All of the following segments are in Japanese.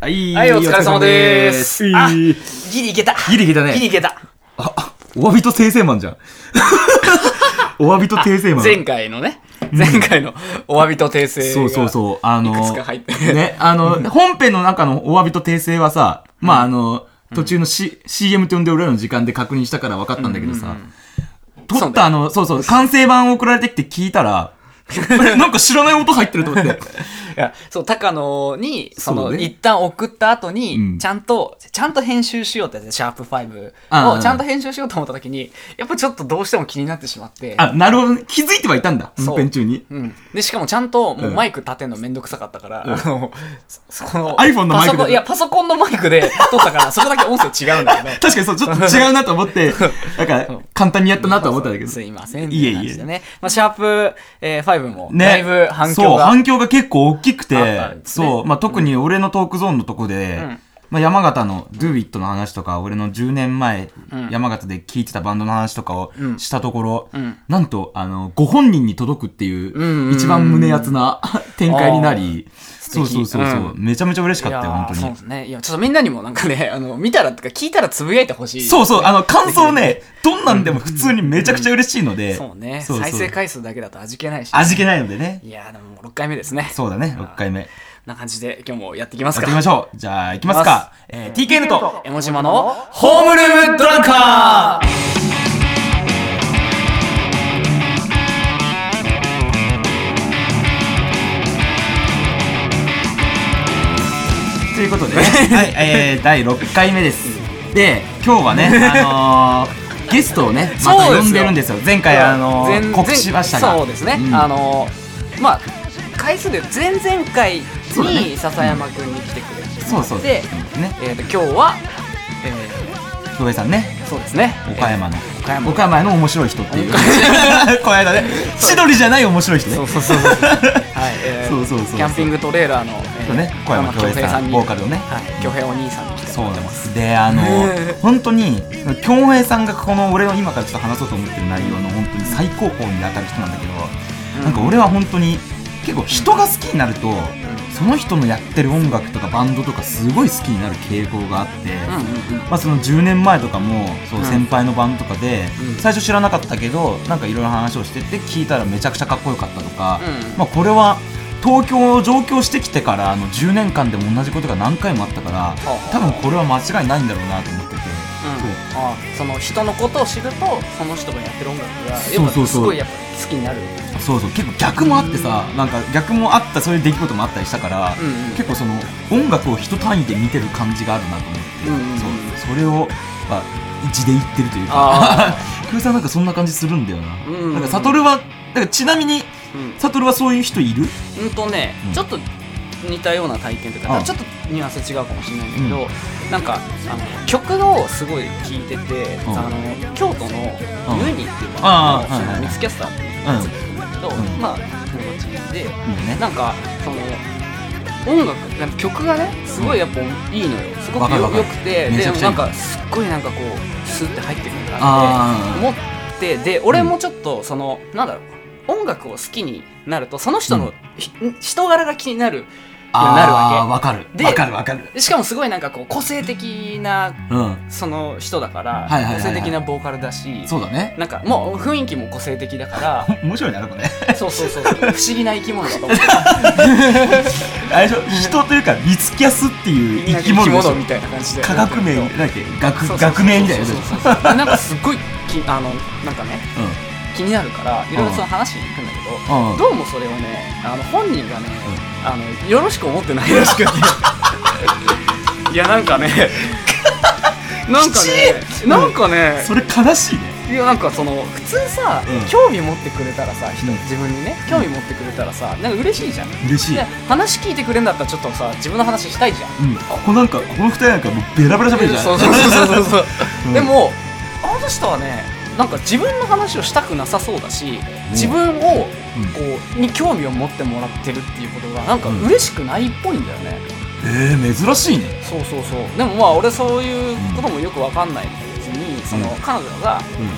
はい、はい、お疲れ様です。あ、ギリいけた。ギリいけたねギリいけた。あ、あお詫びと訂正マンじゃん。お詫びと訂正マン。前回のね、前回のお詫びと訂正が。そうそうそう。あの、ね、あの、本編の中のお詫びと訂正はさ、まああの、途中の、C CM と呼んで俺らの時間で確認したから分かったんだけどさ、撮ったあの、そうそう、完成版送られてきて聞いたら、なんか知らない音入ってると思って。いや、そう、高野に、その、そうね一旦送った後に、うんちゃんと、ちゃんと編集しようってやつシャープ5ああをちゃんと編集しようと思った時に、やっぱちょっとどうしても気になってしまって。あ、なるほどね。気づいてはいたんだ。そう本編中に。うん。で、しかもちゃんと、もううんマイク立てんのめんどくさかったから、あの、そこの、iPhone のマイクでパソコンいや、パソコンのマイクで 撮ったから、そこだけ音声違うんだけど。確かにそう、ちょっと違うなと思って、なんか、簡単にやったなとは思ったんだけど。すいません。いえいえって感じでね。まあ、シャープ、えー、5も、ね。だいぶ反響そう、が。反響が結構大きくあったてね。そう、まあ、特に俺のトークゾーンのとこで、ん。まあ、山形の Do It の話とか、俺の10年前、ん。山形で聴いてたバンドの話とかをうん。したところ、ん。なんと、あの、ご本人に届くっていう、一番胸熱な展開になり、そう敵そうそうそう、うんめちゃめちゃ嬉しかったよ、本当にーそうで。すね。いや、ちょっとみんなにもなんかね、あの、見たらとか聞いたらつぶやいてほしい。そうそう、あの、感想ね、どんなんでも普通にめちゃくちゃ嬉しいので、そうね。そうそう再生回数だけだと味気ないし。味気ないのでね。いやーでももう6回目ですね。そうだね、6回目。やな感じで今日もやっていきますか。ってみましょう。じゃあ、行きますか。えー、TKN と、江ノ島のホームルームドランカーということでね、はい、えー、第6回目です。で、今日はね、あのー、ゲストをね、また呼んでるんですよ。前回、あのー前告知しましたが。そうですね。うんあのー、まあ、回数で前々回に笹山くんに来てくれて、そうそう。で、ね、えーと、今日は、え京平さんね、ー、そうですね。岡山の。岡山岡山の面白い人っていう。この間ね、千鳥じゃない面白い人ね。そうそうそうそう。はい、えーそうそうそうキャンピングトレーラーの、えそうね小山恭平さんにボーカルのねはい、恭平お兄さんに来てそう。なんですす。で、あの本当に、京平さんがこの俺の今からちょっと話そうと思ってる内容の本当に最高峰に当たる人なんだけど、なんか俺は本当に結構人が好きになると、その人のやってる音楽とかバンドとかすごい好きになる傾向があって、うんうんうん。まあ、その10年前とかもそううん。先輩のバンドとかで、うん。最初知らなかったけどなんかいろいろ話をしてて聞いたらめちゃくちゃかっこよかったとか、うんまあ、これは東京上京してきてからあの10年間でも同じことが何回もあったから多分これは間違いないんだろうなと思ってて、うん、あその人のことを知るとその人がやってる音楽がやっぱすごいやっぱ好きになる。そうそう。結構逆もあってさなんか逆もあったそういう出来事もあったりしたから、うんうん。結構その音楽を一単位で見てる感じがあるなと思って、うんうんうんそう。それを、まあ、一で言ってるというか。あ空 さんなんかそんな感じするんだよな、うんなんか悟はだからちなみにうん。悟はそういう人いる？うんとね、うん。ちょっと似たような体験というかあちょっとニュアンス違うかもしれないんだけど、なんかあの曲をすごい聴いてて、うん。あの京都のうん。ユニっていうあーバンドのそのはいはいはい。ミスキャスターっていうやつがいるんだけど、うん。まあ友達で、ね。なんかその音楽なんか曲がねすごいやっぱいいのよ。すごくよくてでないんかすっごいなんかこうスッて入ってくるんだなってあ思ってで俺もちょっとその、なんだろう音楽を好きになるとその人の、ひ人柄が気になるあなるわけ。ーわかる。でわかるわかる。でしかもすごいなんかこう個性的なうん。その人だから、はいはいはいはい。個性的なボーカルだしそうだね。なんかもう雰囲気も個性的だから 面白いなこれそうそうそう不思議な生き物だと思って あれでしょ？人というかリツキャスっていう生き物みたいな感じで。科学名だっけ？学学名みたいななんかすっごいきあのなんかねうん。気になるからいろいろその話に行くんだけど、うん。どうもそれをねあの本人がね、あのよろしく思ってないらしくて。いやなんかねなんかねなんかねそれ悲しいね。いやなんかその普通さ、うん。興味持ってくれたらさ人うん。自分にね興味持ってくれたらさなんか嬉しいじゃん。嬉しい。で話聞いてくれんだったらちょっとさ自分の話したいじゃん。うん。ここなんかこの二人なんかもうベラベラ喋るじゃん。そうそうそうそうそう、うん。でもあの人はねなんか自分の話をしたくなさそうだし自分をこうに興味を持ってもらってるっていうことがなんか嬉しくないっぽいんだよね、えー、珍しいね。そうそうそう。でもまあ俺そういうこともよくわかんない別にその、うん。彼女が、うん。えっ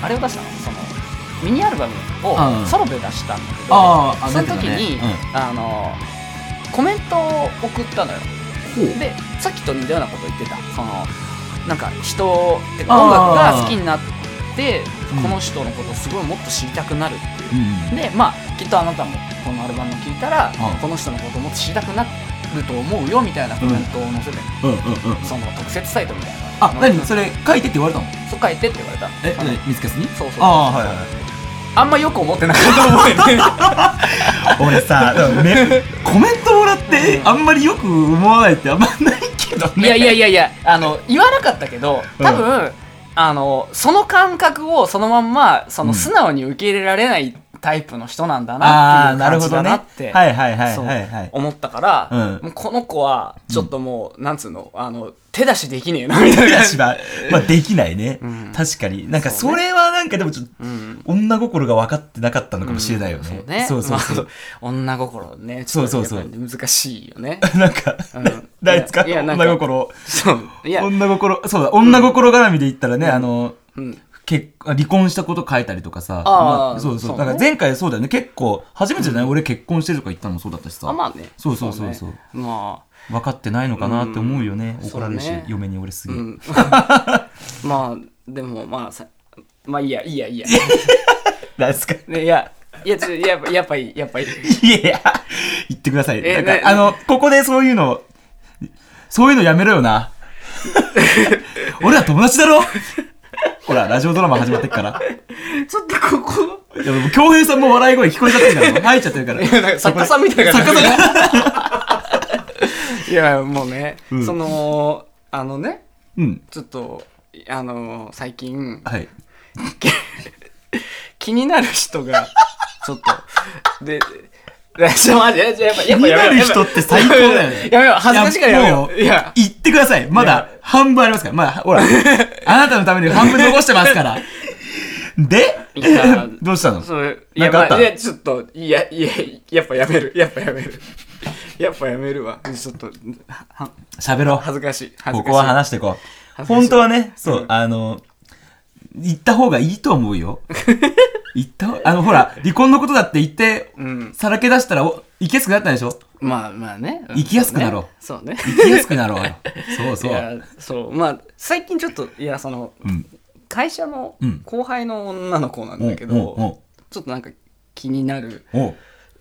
とあれを出したの？そのミニアルバムうん。をソロで出したんだけど、その時に、あのコメントを送ったのよ。う。でさっきと似たようなこと言ってた。そのなんか人ってか音楽が好きになってうん。この人のことをすごいもっと知りたくなるっていう。うんでまあきっとあなたもこのアルバムを聴いたら、うん。この人のことをもっと知りたくなると思うよみたいなコメントを載せて、うんうんうんその特設サイトみたいな。あ何？それ書いてって言われたの？そう書いてって言われた。え見つけずにそうそうああはいはいあんまよく思ってなかったと思うよね。俺さ、ね、コメントもらってあんまりよく思わないってあんまないけどね。いやいやいやいやあの言わなかったけど多分、あのその感覚をそのまんまそのうん。素直に受け入れられないタイプの人なんだあなっていう感じあなるほどね。だなってはいはいはいはいはい。思ったから、うん。もうこの子はちょっともう、なんつうのあの手出しできねえなみたいな。手出しは、まあ、できないね、うん。確かに。なんかそれはなんかでもちょっとうん。女心が分かってなかったのかもしれないよね、そうね。そうそうそう、まあ女心ね。そうそうそう。難しいよね。なんか、うん。誰ですか？いやいやなんか女心。そう。いや、女心そうだ女心絡みで言ったらね、あのうん、結離婚したこと書いたりとかさあーまそうそうそうね。だから前回そうだよね。結構初めてじゃない、俺結婚してるとか言ったのもそうだったしさ。あまあね。そうそうそうそう。ね。まあ。分かってないのかなって思うよね、うん。怒られるし、そうね。嫁に俺すげえ、うん、まあでもまあさまあいいやいいやいいや。なんですか？ねいやいやちょやっぱやっぱりやっぱりい。やいや言ってください。なんかあのここでそういうのそういうのやめろよな。俺ら友達だろほらラジオドラマ始まってっから。ちょっとここ。いやもう恭平さんも笑い声聞こえちゃってるから入っちゃってるから。いやなんか作家さんみたいな。作家さん。いやもうね、うん。そのあのねうん。ちょっとあの最近はい。気になる人がちょっと。ででちょ待ってやっぱやっぱやめよう気になる人って最高だよね。やめよう恥ずかしいからやめよう。いいやもや。言ってください。まだ半分ありますから。まだほら あなたのために半分残してますから。でいやどうしたの？それいなんかあった？やまあいやちょっといやいややっぱやめる。やっぱやめる。やっぱやめるわ。ちょっとは喋ろう。恥ずかしい。ここは話していこう。本当はね、そう、うん。あの、言った方がいいと思うよ。言った方あの、ほら、離婚のことだって言って、うん。さらけ出したら、お生きやすくなったでしょ？まあまあね生きやすくなろうそうね生きやすくなろうよ。そうそ。いうやそうまあ最近ちょっといやそのうん。会社のうん後輩の女の子なんだけおうおどちょっとなんか気になるうおう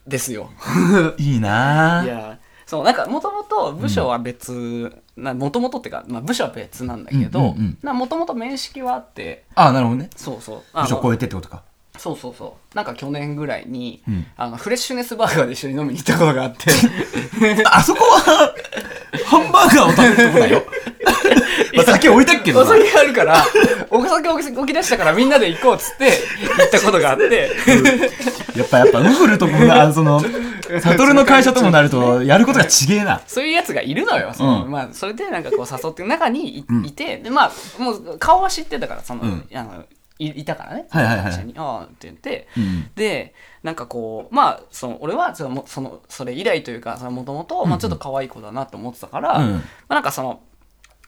ですよ いいないぁ。やそうなんかもともと部署は別もともとっていうか、まあ、部署は別なんだけうんうんどうんもともと面識はあってあ、なるほどね。そうそう部署超えてってことか。そうそうそう。なんか去年ぐらいに、うん。あのフレッシュネスバーガーで一緒に飲みに行ったことがあって。あそこは、ハンバーガーを食べるとこだよ。まあ、酒置いたっけどな。お酒あるからお酒置き出したからみんなで行こうっつって行ったことがあって。やっぱ、やっぱ、ウフルともな、あのその、サトルの会社ともなると、やることがちげえな。そういうやつがいるのよ。そのうんまあ、それでなんかこう誘ってる中にい,、うん。いて、で、まあ、もう顔は知ってたから、その、うん。あのいいたからね、はいはいはい。会社に。ああって言って、うん。で、なんかこう、まあ、その俺はそのもそのそれ以来というか、もともと、まあ、ちょっと可愛い子だなと思ってたから、うんまあ、なんかその、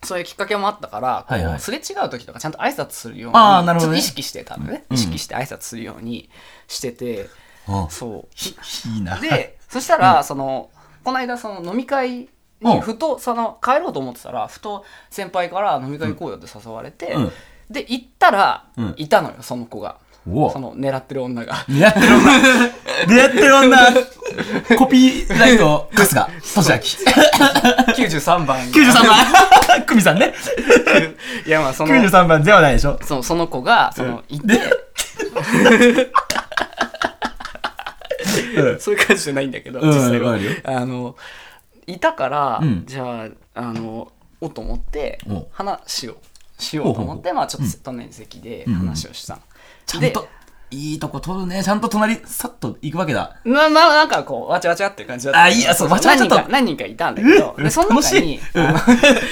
そういうきっかけもあったから、はいはい。すれ違う時とかちゃんと挨拶するように、あーなるほどね。ちょっと意識してたのね、うん。意識して挨拶するようにしてて、あ。そう。いいな。でそしたら、そのこの間その飲み会うん。にふとその帰ろうと思ってたらふと先輩から飲み会行こうよって誘われて、うんで行ったら、うん。いたのよその子が。おその狙ってる女が。出会ってる女。出会ってる女。コピーライト春日俊明。93番。93番。久美さんね。いやまあその93番ではないでしょ。そのその子がそのいて、うん。そういう感じじゃないんだけど、うん実際は。わかるよ。あのいたから、うん。じゃああのおと思ってお。話をしようと思ってまあちょっと隣席で話をしたの、でちゃんといいとこ取るね。ちゃんと隣さっと行くわけだ。なななんかこうわちゃわちゃって感じだった。あいやそうわちゃわちゃと。何人か何人かいたんだけど。でその楽しい。中に、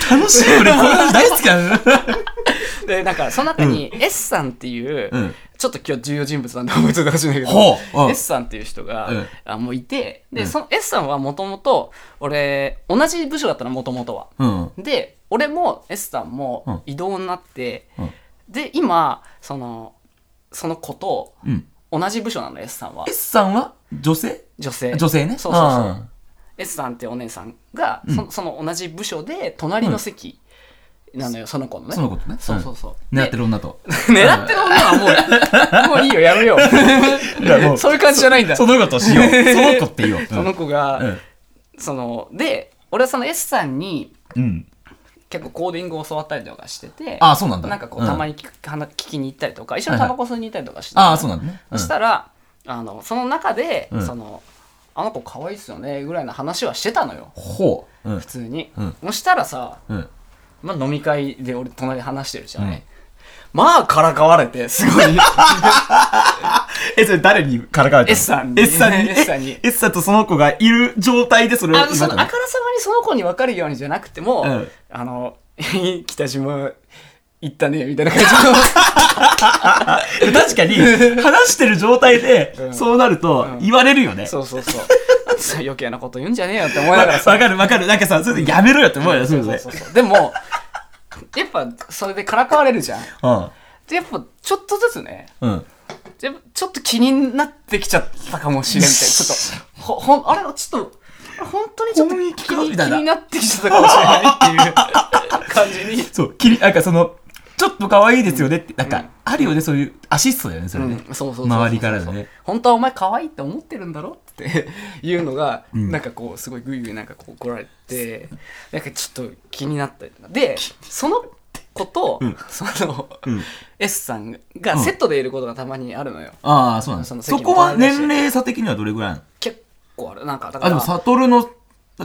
楽しい。俺こういうの大好きなの。でなんかその中に S さんっていう、うんちょっと今日重要人物なんで覚えておいてほしいんだけど、ほう。うん。S さんっていう人が、うんあもういてで、うん。その S さんはもともと俺同じ部署だったのもともとは。うん。で俺も S さんうん。も異動になって、うん。で今そのその子とうん。同じ部署なの S さんは。S さんは？女性？女性。女性ね。そうそうそう。うん。S さんってお姉さんが、そその同じ部署で隣の席なのよ、その子のね。その子とね。そうそうそう、狙ってる女と。狙ってる女はもうもういいよやめよ う。そういう感じじゃないんだ。その子としよう。その子って言おう。その子が、うん。そので俺はその S さんにうん。結構コーディングを教わったりとかしててあそうなんだ。なんかこううん。たまに聞きに行ったりとか一緒にタバコ吸いに行ったりとかして、ああそうなんだね。うん。そしたらあのその中で、うん。そのあの子可愛いっすよねぐらいの話はしてたのよ。ほう。うん。普通に、うん。そしたらさ、うんまあ、飲み会で俺隣で話してるじゃない、まあからかわれてすごい。えそれ誰にからかわれたの？S さんに。S さんに？S さんに。S さんとその子がいる状態でそれをあのそのあからさまにその子に分かるようにじゃなくても、うん。あの 北島行ったねみたいな感じ 確かに話してる状態でうん。そうなると言われるよね。そうそうそう。余計なこと言うんじゃねえよって思いなわがらさ。わかるわかる。なんかさそれでやめろよって思うよそうそうそう。でもやっぱそれでからかわれるじゃん。うん。でやっぱちょっとずつねうん。ちょっと気になってきちゃったかもしれんって ちょっとほほんあれちょっと本当にちょっと気になってきちゃったかもしれないっていう感じに。そうきりなんかそのちょっと可愛いですよねって。なんかあるよねそういうアシストだよねそれね。周りからのね。本当はお前可愛いって思ってるんだろって いうのが、なんかこうすごいグイグイなんかこう怒られてなんかちょっと気になった。りでその子と、うん。その、うん。S さんがセットでいることがたまにあるのよ、ああそうなんだ。そのそこは年齢差的にはどれぐらいなの？結構ある。なんかだからあでも悟の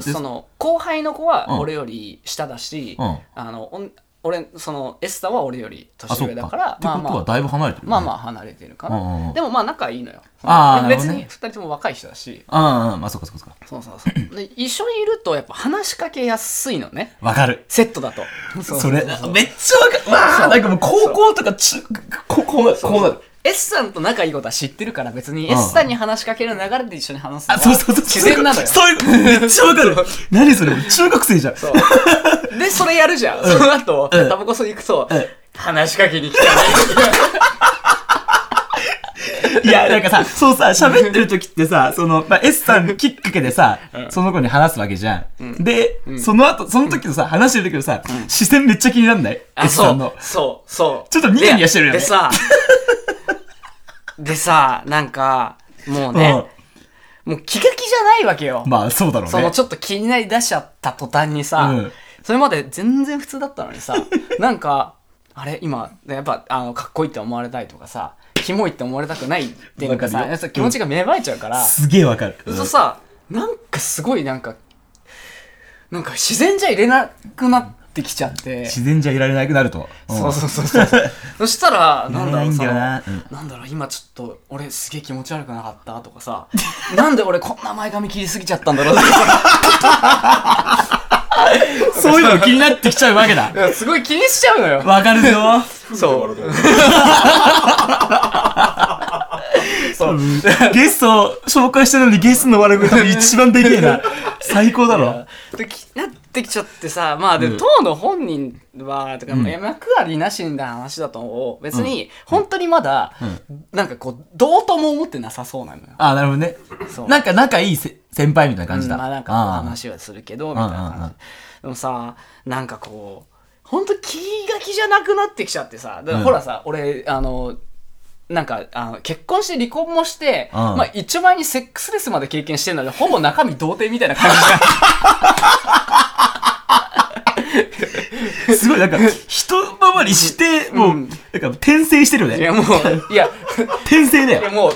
その後輩の子はうん。俺より下だし、うん。あの俺その S さんは俺よりあ年上だからってことはだいぶ離れてるまあまあ離れてるかな、うんうんうん。でもまあ仲いいのよ。あー別になるほどね。2人とも若い人だし。ああまあそっかそっかそうそうそう。で一緒にいるとやっぱ話しかけやすいのね。わかる。セットだと。そ それめっちゃわかる。わあなんかもう高校とか中ここうなるこうなる。S さんと仲いいことは知ってるから別にうん S さん。に話しかける流れで一緒に話すのはあそうそうそう自然なのよ。そういう。めっちゃわかる。何それ中学生じゃん。そうでそれやるじゃん、その後、うん。タバコ吸いに行くと、うん。話しかけに来たね。いや、なんかさ、そうさ、喋ってる時ってさ、その、まあ、S さんきっかけでさ、その子に話すわけじゃん。で、その後、その時のさ、話してる時のさ、視線めっちゃ気になんない？あ ?S さんの。そう。そう。ちょっとニヤニヤしてるよね。ででさでさなんかもうね、もう気が気じゃないわけよ、まあ、そうだろうね。そのちょっと気になりだしちゃった途端にさ、うんそれまで全然普通だったのにさ なんかあれ今やっぱあのかっこいいって思われたいとかさキモいって思われたくないっていうかさわか気持ちが芽生えちゃうから、すげえわかる。そうするとさなんかすごいなんかなんか自然じゃ入れなくなってきちゃって。自然じゃいられなくなると。ん。そうそうそうそう。そしたらなんだろういられないんだよそのなうん。なんだろう今ちょっと俺すげえ気持ち悪くなかったとかさなんで俺こんな前髪切りすぎちゃったんだろうとかさそういうの気になってきちゃうわけだすごい気にしちゃうのよわかるよ。そう そう。ゲストを紹介したのにゲストの笑い声多分一番でけえな。最高だろ。なってきちゃってさまあでも、当の本人はとか、うん。いや幕ありなしな話だと思う。別に本当にまだ、なんかこうどうとも思ってなさそうなのよ。あ、なるほどね。そう。なんか仲いいせ先輩みたいな感じだ。うんまあなんか話はするけどみたいなうんうんうん。感じでもさなんかこう本当気が気じゃなくなってきちゃってさだからうん。ほらさ、俺あのなんかあの結婚して離婚もして、うん。まあ一番にセックスレスまで経験してるのでほぼ中身童貞みたいな感じじゃん すごい、なんか、一回りして、もう、うん。なんか、転生してるよね。いやもういや。転生だよ。いやもう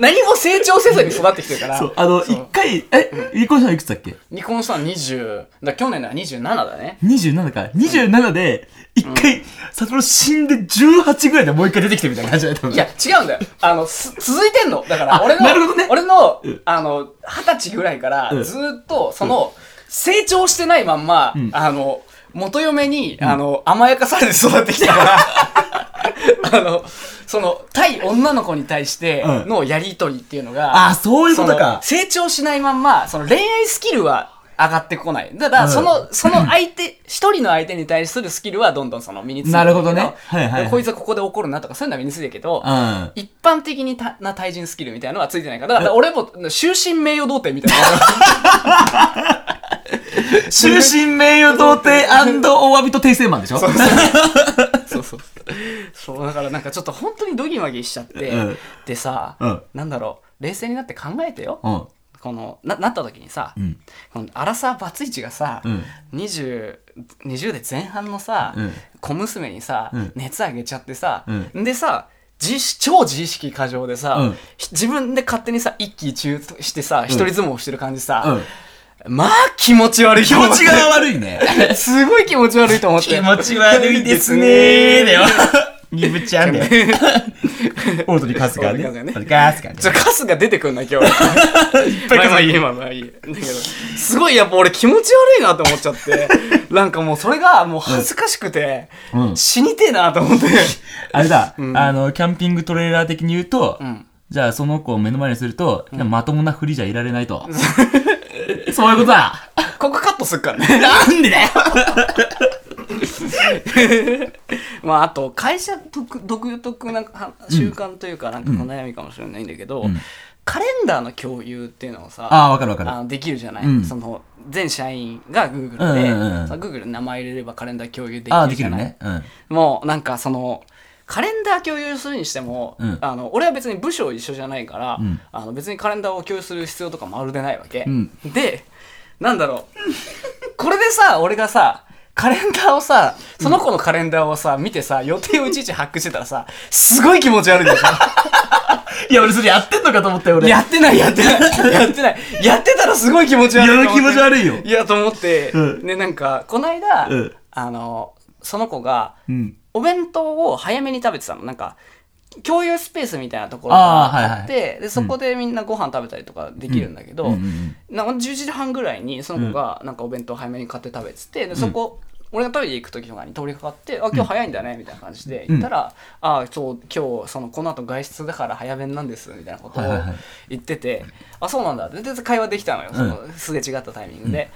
何も成長せずに育ってきてるから。そう、あの、そう。一回、え、離婚したのいくつだっけ？離婚したの20だ去年のは27だね ?27 か。27で、一回、サトル死んで18ぐらいでもう一回出てきてみたいな感じだったいや、違うんだよ。あの、す続いてんの。だから、あ俺の、なるほどね。俺のうん、あの、二十歳ぐらいからう、ん。ずーっと、その、成長してないまんま、ん。あの、元嫁に、あの、甘やかされて育ってきたから、あの、その、対女の子に対してのやりとりっていうのが、あ、そういうことか。成長しないまんま、その恋愛スキルは、上がってこない。だから、うんその、その相手、一人の相手に対するスキルはどんどんその身についてなるほどねはいはいはいこいつはここで怒るなとか、そういうのは身についてるけど、うん。一般的にたな対人スキルみたいなのはついてないから、だから俺も終身名誉童貞みたいな。終身名誉童貞お詫びと訂正マンでしょ？そうそう。そう、だからなんかちょっと本当にドギマギしちゃって、うんでさ、うんなんだろう、冷静になって考えてよ。うん。このななった時にさ、うん。このアラサーバツイチがさ、うん。20, 20で前半のさ、うん小娘にさ、うん熱上げちゃってさ、うでさ自意識超自意識過剰でさ、うんひ自分で勝手にさ一喜一憂してさ、一人相撲してる感じさ、うん。まあ気持ち悪い気持ちが悪いね。すごい気持ち悪いと思って気持ち悪いですねーだよ。ギブちゃんだよ。オードリー春日ね。オードリー春日ねちょ、カスが出てくんな、今日。まあまあいい、まあまあいい。だけど、すごいやっぱ俺気持ち悪いなと思っちゃって、なんかもうそれがもう恥ずかしくて、うん死にてえなと思って。あれだ、んあの、キャンピングトレーラー的に言うと、うん。じゃあその子を目の前にすると、まともなふりじゃいられないと。そういうことだ。ここカットすっからね。なんでだよ まああと、会社独独特なは習慣というか、なんかこの悩みかもしれないんだけど、うんカレンダーの共有っていうのをさ、ああ、わかるわかる。あのできるじゃない、うんその全社員が Google で、うんうんうん Google に名前入れればカレンダー共有できるじゃない？できるね。うん。もうなんかそのカレンダー共有するにしても、うん。あの俺は別に部署一緒じゃないから、うん。あの別にカレンダーを共有する必要とかまるでないわけ、うん。でなんだろう。これでさ俺がさカレンダーをさその子のカレンダーをさ見てさ予定をいちいち発掘してたらさすごい気持ち悪いでしょいや、俺それやってんのかと思ったよ、俺。やってないやってない。やってない。やってたらすごい気持ち悪いと思って。いや気持ち悪いよ。いやと思って、うん。ねなんかこの間、うん。あのその子がうん。お弁当を早めに食べてたの。なんか共有スペースみたいなところがあーはいはい。あって、でそこでみんなご飯食べたりとかできるんだけど、うんうんなんか10時半ぐらいにその子がなんかお弁当早めに買って食べててでそこ、俺がトイレ行く時とかに通りかかって「あ今日早いんだね」みたいな感じで言ったら「あそう今日そのこの後外出だから早弁なんです」みたいなことをはいはいはい。言ってて「あそうなんだ」でで会話できたのよ。そのすれ違ったタイミングで。だか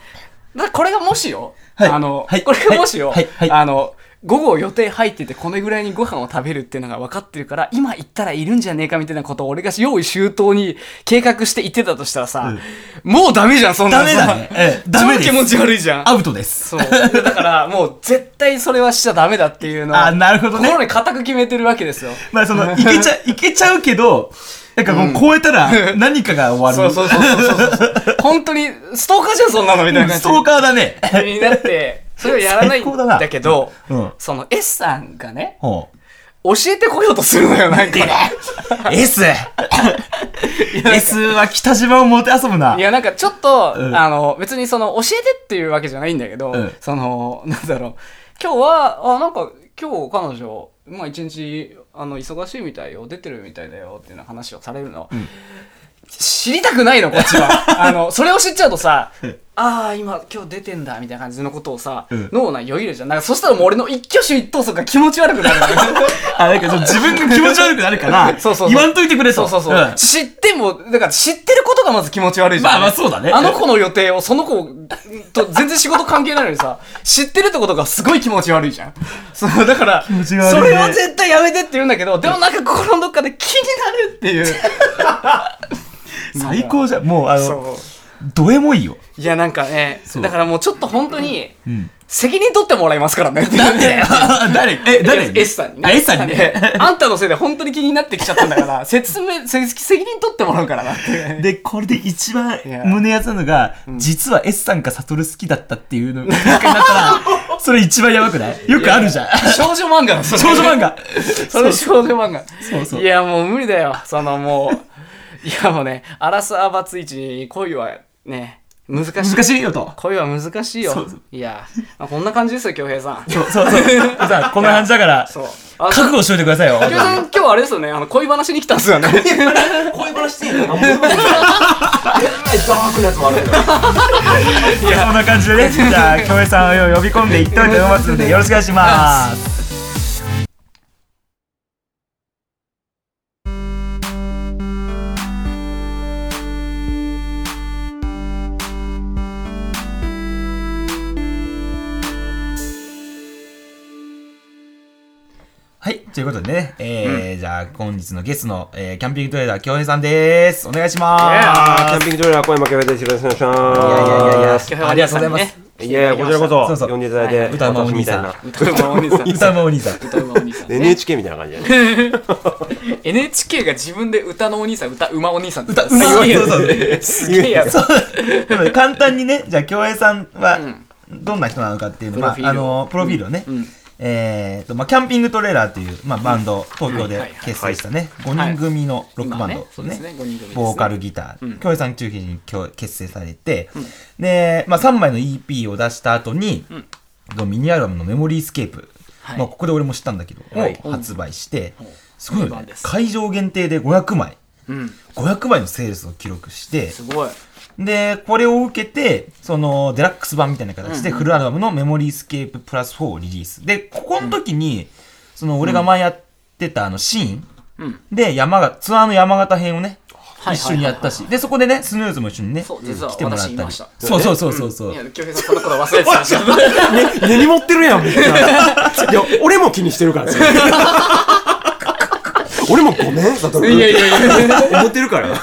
らこれがもしよ、はい。あの、はい。これがもしよ、はい。はい。あの、午後予定入っててこれぐらいにご飯を食べるっていうのが分かってるから、今行ったらいるんじゃねえかみたいなことを俺が用意周到に計画して言ってたとしたらさ、もうダメじゃん、そんなの。ダメだね。ええ。ダメです。超気持ち悪いじゃん。アウトです。そう。だから、もう絶対それはしちゃダメだっていうのを、あなるほどね。心に固く決めてるわけですよ。まあその、いけちゃ、いけちゃうけど、なんかもう超えたら何かが終わる。そうそうそうそうそう。本当に、ストーカーじゃん、そんなのみたいな感じストーカーだね。になって、それをやらないん最高だなだけど、うん。その S さんがね、ほ教えてこようとするのよ、なんか。う。S! S は北島をもてあそぶな。いや、なんかちょっと、うんあの、別にその、教えてっていうわけじゃないんだけど、うんその、なんだろう、今日は、あ、なんか、今日彼女、まあ一日、あの、忙しいみたいよ、出てるみたいだよっていうう話をされるの。知りたくないの、こっちは。あの、それを知っちゃうとさ、ああ、今、今日出てんだ、みたいな感じのことをさ、うん脳内よぎるじゃん。なんか、そしたらもう俺の一挙手一投足が気持ち悪くなるのよ。あ、なんか自分が気持ち悪くなるから、そうそうそう言わんといてくれと。そうそうそう、ん知っても、だから知ってることがまず気持ち悪いじゃん。まあまあそうだねあの子の予定をその子と全然仕事関係ないのにさ、知ってるってことがすごい気持ち悪いじゃん。そう、だから、持ち悪いねそれは絶対やめてって言うんだけど、でもなんか心のどっかで気になるっていう。最高じゃん。もう、あの、そどえもいいよ。う。いや、なんかね、だからもうちょっと本当に、うん。責任取ってもらいますからね。なんで？誰？え、誰？S さんにね。あ、S さんに？ね。あんたのせいで本当に気になってきちゃったんだから、説明、せ責任取ってもらうからなって。で、これで一番いや胸熱なのが、実は S さんがサトル好きだったっていうのがなったら、それ一番やばくない？よくあるじゃん。少女漫画少女漫画。それ少女漫画。そうそういや、もう無理だよ。そのもう、いやもうね、アラサーバツイチに恋はね、難しい。難しいよと。恋は難しいよ。そうそういや、まあこんな感じですよ、京平さん。そうそうそう。さ あ、こんな感じだから、そう。あ覚悟しといてくださいよ。京平さん、今日あれですよね、あの、恋話に来たんですよね。恋話してんのかもうダークなやつもあるんだよいや、そんな感じでね、じゃあ、京平さんを呼び込んでいっておいて思いますので、よろしくお願いします。はい、ということでね、えーじゃあ本日のゲストの、えーキャンピングトレーダー京平さんです。お願いしまあーキャンピングトレーラー小山京平です。よろしくお願いします。す。いやいやいやいや、ありがとうございます。いやいや、こちらこそ、そうそう呼んでいただいて、はい歌うまお兄さん私みたいな歌うまお兄さん歌うまお兄さん。歌うまお兄さんね NHK みたいな感じでね。NHK が自分で歌のお兄さん歌うまお兄さんって歌うますげえそうそうすげえやつでも簡単にね、じゃあ京平さんはんどんな人なのかっていうのまあプロフィールをあのプロフィールをね、うんえーとまあキャンピングトレーラーっていうまあバンド東京で結成したね。5人組のロックバンドそうですね。ボーカルギタうん。ー京平さん中心に今日結成されてでまあ3枚の EP を出した後にミニアルバムのメモリースケープ。はい。まあここで俺も知ったんだけどはい。を発売してうん。すごいよね。会場限定で500枚。うん。500枚のセールスを記録して。すごいで、これを受けて、その、デラックス版みたいな形で、フルアルバムのメモリースケーププラス4をリリース。で、ここの時に、その、俺が前やってた、あの、シーン。うん。で、山が、ツアーの山形編をね、はい一緒にやったし、で、そこでね、スヌーズも一緒にね、来てもらったり。そうそうそうそうそう。い。や京平さんそのこと忘れてた。根に持ってるやん、みたいな。いや、俺も気にしてるから、そ れ俺もごめん、サトル。いやいやいや思ってるから。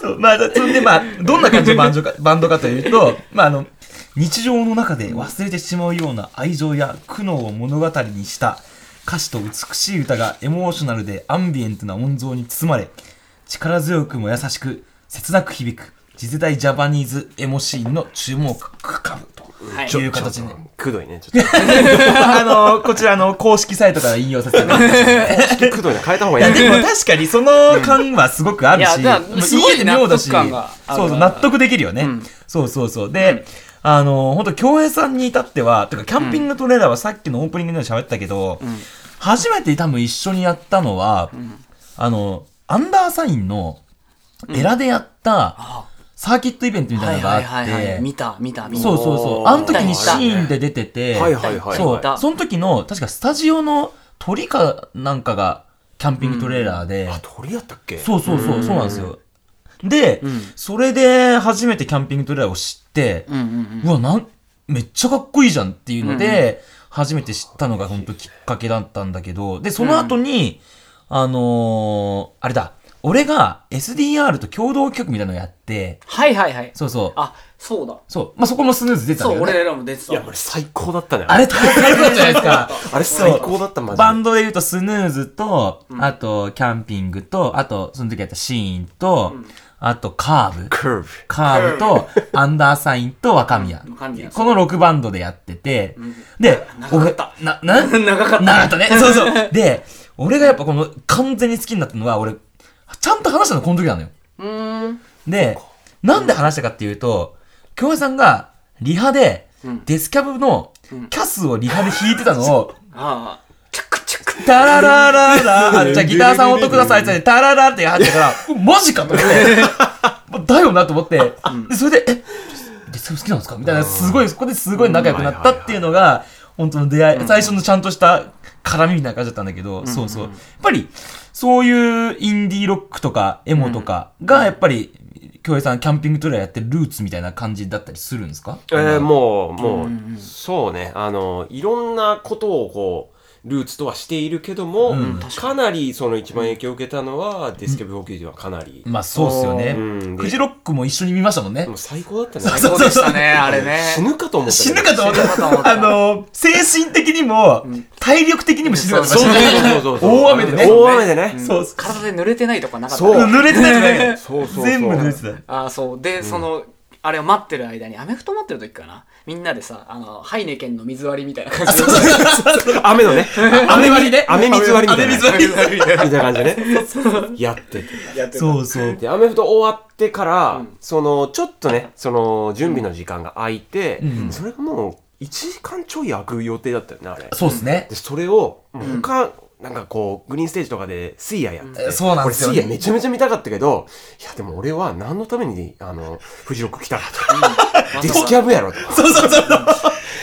そうまあ、そんで、まあ、どんな感じのバンドか バンドかというと、まあ、あの、日常の中で忘れてしまうような愛情や苦悩を物語にした歌詞と美しい歌がエモーショナルでアンビエントな音像に包まれ、力強くも優しく、切なく響く、次世代ジャパニーズエモシーンの注目はいいう形で。くどいね、ちょっ あの、こちらの公式サイトから引用させていただきます。と。くどいね、変えた方がいや、いい。でも確かにその感はすごくあるし、いやだからすごい家で妙だし、納得感があるそうそう、納得できるよね。うんそうそうそう。で、あの、本当京平さんに至っては、てか、キャンピングトレーラーはさっきのオープニングでも喋ったけど、初めて多分一緒にやったのは、あの、アンダーサインのエラでやったあサーキットイベントみたいなのがあはいはいはいはい。って、見た見た見た。そうそうそう。あの時にシーンで出てて、はいはいはい。そう。その時の、確かスタジオの鳥かなんかがキャンピングトレーラーで、あ、鳥やったっけ？そうそうそう、そうなんですよ。で、ん。それで初めてキャンピングトレーラーを知って、うんうんうん。うわ、なん、めっちゃかっこいいじゃんっていうので、初めて知ったのが本当きっかけだったんだけど、で、その後に、あのーあれだ、俺が SDR と共同企画みたいなのをやって、はいはいはいそうそう、あそうだそう、まあ、そこもスヌーズ出てたんそうだよね。俺らも出てたいや、俺最高だったね。あれ最高だったじゃないですか。あれ最高だった、マジで。バンドで言うとスヌーズと、あとキャンピングと、あとその時やったシーンと、あとカーブ。カーブ。カーブと、アンダーサインと若宮。若宮この6バンドでやってて、で、長かった俺な、な、長かった長かったね。そうそう。で、俺がやっぱこの完全に好きになったのは、俺、ちゃんと話したのこの時なのよ。うーん。で、なんで話したかっていうと、京平さんがリハで、デスキャブのキャスをリハで弾いてたのを、ああチャクチャク。タララララ、あじゃあギターさん音くださいって言って、タララって入ってから、マジかと思って、だよなと思って、で、それで、え、デスキャブ好きなんですか？みたいな、すごい、そこですごい仲良くなったっていうのが、本当の出会い、最初のちゃんとした絡みみたいな感じだったんだけど、そうそう。やっぱり、そういうインディーロックとか、エモとかが、やっぱり、京平さん、キャンピングトレーやってるルーツみたいな感じだったりするんですか？えー、もう、もう、そうね、あの、いろんなことをこう、ルーツとはしているけども、んかなりその一番影響を受けたのは、デスケブ490はかなり、まあ、そうっすよねうん。でフジロックも一緒に見ましたもんねも。う最高だったね。最高でしたねあれね死ぬかと思った。死ぬかと思ったた。あの、精神的にも、体力的にも死ぬかと思いましたそうそうそうそうそう。大雨でね大雨でね。そうそう。体で濡れてないとかなかったそう濡れてない全部濡れてた。ああそうで、そのあれを待ってる間にアメフト待ってる時かな？みんなでさあのハイネケンの水割りみたいな感じで雨のね。雨割りね。雨水割りみたいな。雨水割り。みたいな感じでね。やってて。やってたそうそう。で、アメフト終わってから、その、ちょっとね、その、準備の時間が空いて、うんそれがもう、1時間ちょい空く予定だったよね、あれ。そうですねで、。それを、他、なんかこう、グリーンステージとかで、スイヤやってて、そうなんですよね俺スイヤめちゃめちゃ見たかったけど、いや、でも俺は何のために、あの、フジロック来たかと。ディスキャブやろと。そうそうそう。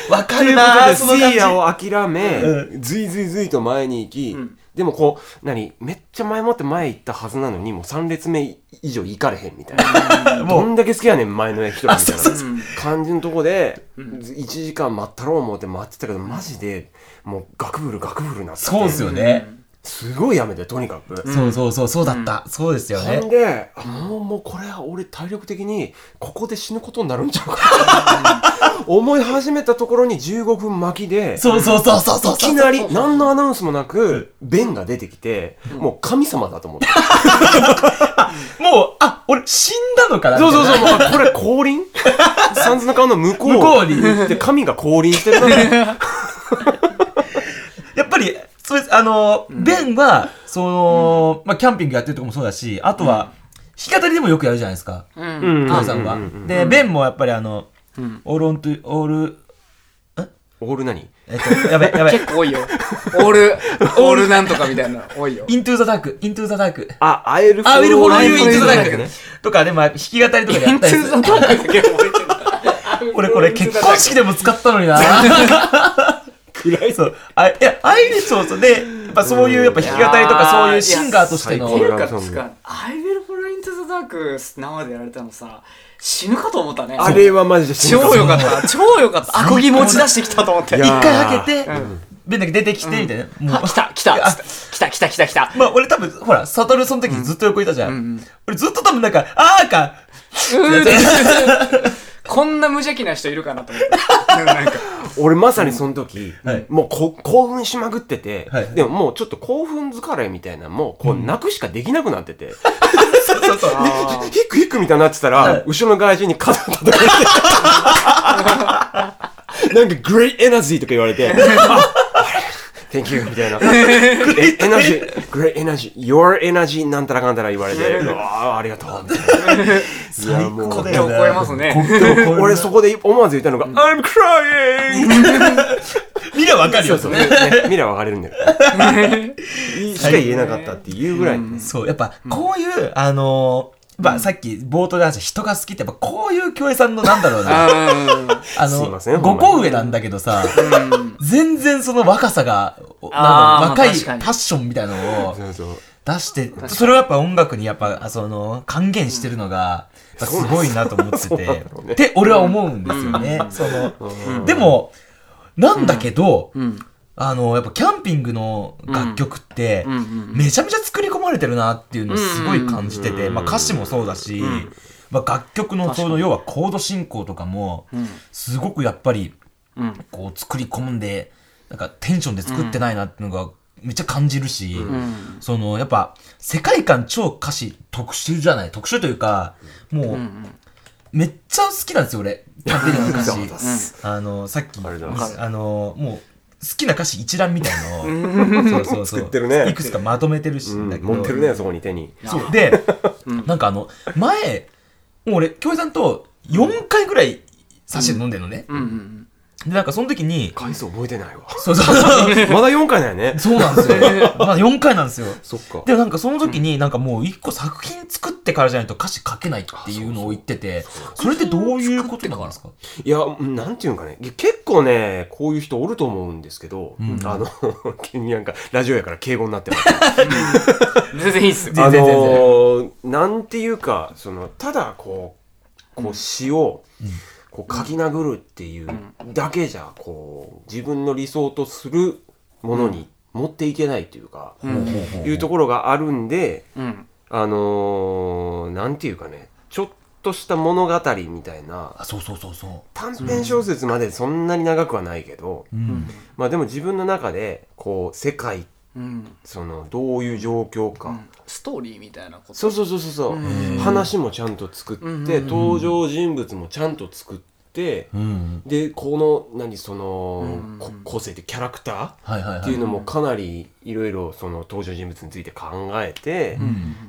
わかというるなことで、その感じ。スイヤを諦め、うずいずいずいと前に行き、でもこう何めっちゃ前もって前行ったはずなのにもう3列目以上行かれへんみたいな。どんだけ好きやねん前の人みたいな感じのとこで1時間待ったろう思って待ってたけどマジでもうガクブルガクブルなってて。そうですよね。すごいやめてとにかく。そうそうそう、そうだった。そうですよねほん。で、あもう、もうこれは俺体力的に、ここで死ぬことになるんちゃうかな 思い始めたところに15分巻きで、そうそうそうそうそう。いきなり何のアナウンスもなく、ベンが出てきて、もう神様だと思って。もう、あ、俺死んだのかなそうそうそう、もうこれ降臨？サンズの顔の向こう。向こうにで、神が降臨してるな。やっぱり、それ、あの、ベンは、その、まあ、キャンピングやってるとこもそうだし、あとは、弾き語りでもよくやるじゃないですか。うんうん母さんは。で、ベンもやっぱりあの、オールオントゥ、オール、オール何？えっと、やべ、やべ。結構多いよ。オール、オールなんとかみたいなの多いよ。イントゥーザダーク、イントゥーザダーク。あ、アエルフォローユーイントゥーザダークね。とか、でも弾き語りとかでやイントゥったりする。ーザダークだけ覚えてる。俺これ結婚式でも使ったのにな。暗いそう。あ、いや、あいみそうそう。で、やっぱそういう、やっぱ弾き語りとかそういうシンガーとしての。っていうかそうつか、I will follow into the dark 生でやられたのさ、死ぬかと思ったね。あれはマジで死ぬか超よかった。超よかった。アコギ持ち出してきたと思って。一回開けてうん、ベンだけ出てきて、みたいな。もうあ、来た、来た、来た、来た、来た、来た。まあ俺多分、ほら、サトルその時ずっと横いたじゃん。ん俺ずっと多分なんか、あーか、こんな無邪気な人いるかなと思って。なんか、俺まさにその時、はい。もうこ興奮しまくってて、はい。でももうちょっと興奮疲れみたいなのもこう泣くしかできなくなってて、そうそうそう。あヒックヒックみたいになってたら、はい。後ろの外人に肩叩かれてなんかグレイエナジーとか言われて、あ Thank you みたいな。えエナジー、グレイエナジー、Your energy なんたらかんたら言われて、ああ、ありがとう。みたいない最やもう高だよね。国境を越えますね俺そこで思わず言ったのが、I'm crying! 見りゃわかるよ。そうそう、ね、見れば分かれるんだよ。しか言えなかったっていうぐらい。そう、やっぱ、こういう、あのー、まあ、さっき冒頭で話した人が好きって、やっぱこういう京平さんのなんだろうな。あの、5ほんまに個上なんだけどさ、うん全然その若さが、若いパッションみたいなのを。出して、それをやっぱ音楽にやっぱ、その、還元してるのが、すごいなと思っててって俺は思うんですよね。その、でも、なんだけど、うん。あの、やっぱキャンピングの楽曲ってめちゃめちゃ作り込まれてるなっていうのをすごい感じてて、うんまあ歌詞もそうだし、まあ楽曲のその要はコード進行とかも、すごくやっぱり、うん。こう作り込んで、なんかテンションで作ってないなっていうのがめっちゃ感じるし、ん。そのやっぱ世界観超歌詞特殊じゃない？特殊というか、もう、めっちゃ好きなんですよ俺。キャンピングの歌詞。あの、さっき、あの、もう、好きな歌詞一覧みたいのを、そうそうそう。作ってるねいくつかまとめてるし、うんだけど。持ってるね、そこに手に。そう。で、なんかあの、前、もう俺、京平さんと4回ぐらい差しで飲んでるのね。うんうんで、なんかその時に、回数覚えてないわ。そうそう。まだ4回だよね。そうなんですよ。まあ4回なんですよ。そっか。でもなんかその時になんかもう一個作品作ってからじゃないと歌詞書けないっていうのを言ってて、それってどういうことなんですか？いや、なんていうんかね。結構ね、こういう人おると思うんですけど、あの、急になんか、ラジオやから敬語になってます。うん。全然いいっすよ。あ全然全然のー、なんていうか、その、ただこう、こう詩を、こう書き殴るっていうだけじゃ、こう、自分の理想とするものに持っていけないというか、いうところがあるんで、うん。あのー、なんていうかね、ちょっとした物語みたいな、あ、そうそうそうそ短編小説までそんなに長くはないけど。まあでも自分の中で、こう、世界、うん。その、どういう状況か、ストーリーみたいなこと。そうそうそうそうそう、話もちゃんと作って、登場人物もちゃんと作って、うん。でこの何その、こ個性ってキャラクターはいはいはい。っていうのもかなりいろいろその登場人物について考えて、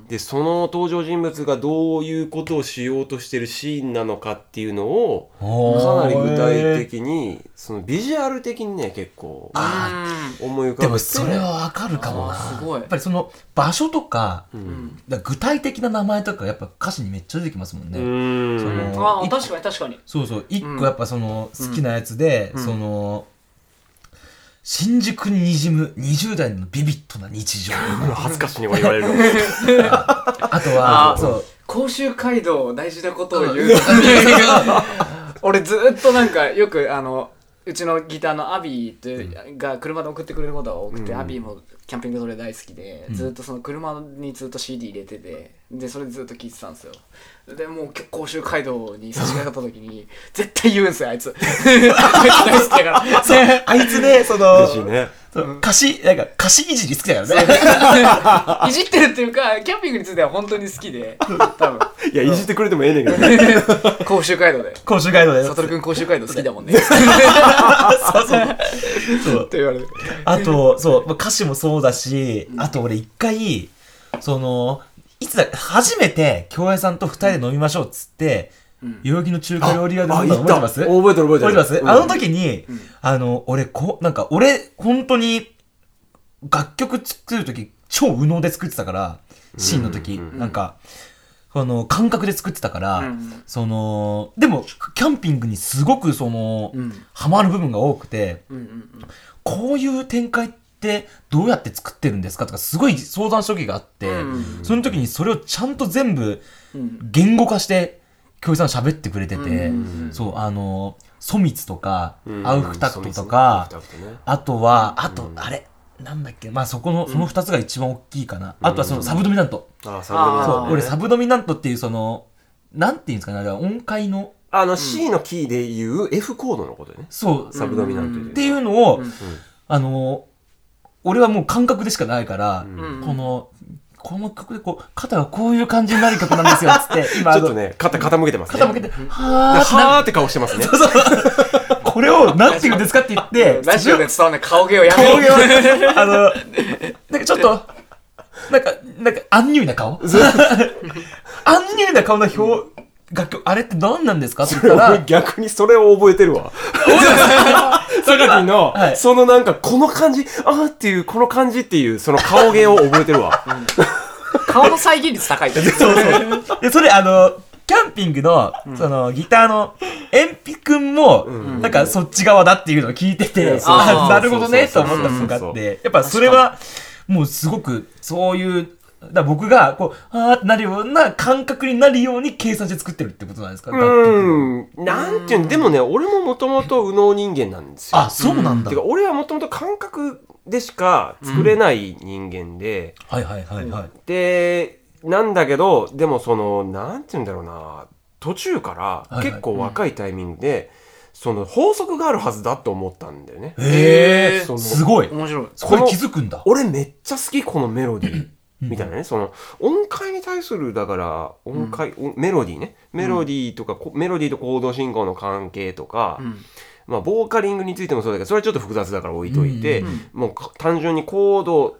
でその登場人物がどういうことをしようとしてるシーンなのかっていうのをかなり具体的にそのビジュアル的にね結構思い浮かべてでもそれはわかるかもな。すごい。やっぱりその場所とか、うん。だから具体的な名前とかやっぱ歌詞にめっちゃ出てきますもんね。うーん。そのああ、確かに確かに。そうそう、一個やっぱその好きなやつで、うん。その、新宿に滲む20代のビビッドな日常。恥ずかしいにも言われるの。あとはあそう。甲州街道大事なことを言う 俺ずっとなんかよくあのうちのギターのアビーってが車で送ってくれることが多くて、うん。アビーもキャンピングそれ大好きで、ずっとその車にずっと CD 入れててでそれずっと聴いてたんですよ。でもう甲州街道に差し掛かった時に絶対言うんですよあいつ。あいつ大好きだから。あいつねその嬉しいね。そう歌詞なんか歌詞いじり好きだからね。いじってるっていうかキャンピングについては本当に好きで。多分。いやいじってくれてもええねんけどね。甲州街道で。甲州街道で。悟君甲州街道好きだもんね。そうそうそう。って言われるあと、そう、まあ歌詞もそうだし、あと俺一回、その、いつだ、初めて、京平さんと二人で飲みましょうっつって、代々木の中華料理屋で飲んだの覚えてます？あ覚えてる覚えてる。覚えてます、うん。あの時に、あの、俺、こう、なんか、俺、本当に、楽曲作る時、超無能で作ってたから、シーンの時、なんか、この、感覚で作ってたから、うん。その、でも、キャンピングにすごく、その、うん。ハマる部分が多くて、うんうんうん。こういう展開ってどうやって作ってるんですかとかすごい相談した時があって、うん。その時にそれをちゃんと全部うん。言語化して教授さん喋ってくれてて、うん。そうあのソミツとか、うん。アウフタクトとか、あとはあと、あれなんだっけまあそこのその2つが一番大きいかな、あとはそのサブドミナント、あサブドミナント俺サブドミナントっていうそのなんていうんですかねあれは音階のあの C のキーでいう F コードのことよね。そう、サブドミナントっていうのを、うん。あの俺はもう感覚でしかないから、うん。このこの曲でこう肩がこういう感じになる曲なんですよっつって 今ちょっとね肩傾けてますね。傾けてではーって。なはーって顔してますね。そうそう。これをなんて言うんですかって言ってラジオで伝わらない顔芸をやめ顔ろ芸をあのなんかちょっとなんかなんかアンニュイな顔。アンニュイな顔の表楽曲あれって何なんですか？って言った俺ら逆にそれを覚えてるわ。坂木の、はい。そのなんかこの感じあーっていうこの感じっていうその顔芸を覚えてるわ。顔の再現率高い。そうそう。で、それ、あの、キャンピングの、その、ギターの、エンピくんも、ん。なんか、そっち側だっていうのを聞いてて、なるほどね、と思ったのがあって、やっぱそれは、もうすごく、そういう、だ僕が、こう、あーってなるような感覚になるように計算して作ってるってことなんですか？うん。なんていうのでもね俺ももともと右脳人間なんですよ。あ、そうなんだ。てか俺はもともと感覚でしか作れない人間で、はいはいはいはい。でなんだけどでもそのなんて言うんだろうな。途中からいはい。結構若いタイミングで、その法則があるはずだと思ったんだよね。へえそのすごい。面白い。そこで気づくんだ。俺めっちゃ好きこのメロディーみたいなね、その音階に対するだから音階、おメロディーね。メロディーとか、こメロディーとコード進行の関係とか、うん。まあボーカリングについてもそうだけどそれはちょっと複雑だから置いといて、うん。もうか単純にコード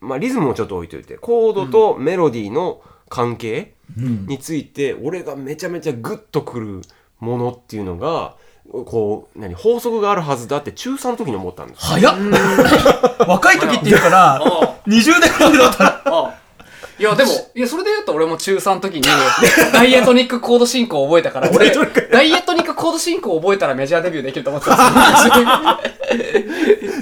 まあリズムもちょっと置いといてコードとメロディーの関係うん。について、俺がめちゃめちゃグッとくるものっていうのがこう何法則があるはずだって中3の時に思ったんですよ。早っ。若い時って言うから、20代ぐらいだったら、あいやでも いやそれで言うと俺も中3の時にダイエトニックコード進行を覚えたから 俺ダイエトニックコード進行を覚えたらメジャーデビューできると思ってたんですよ。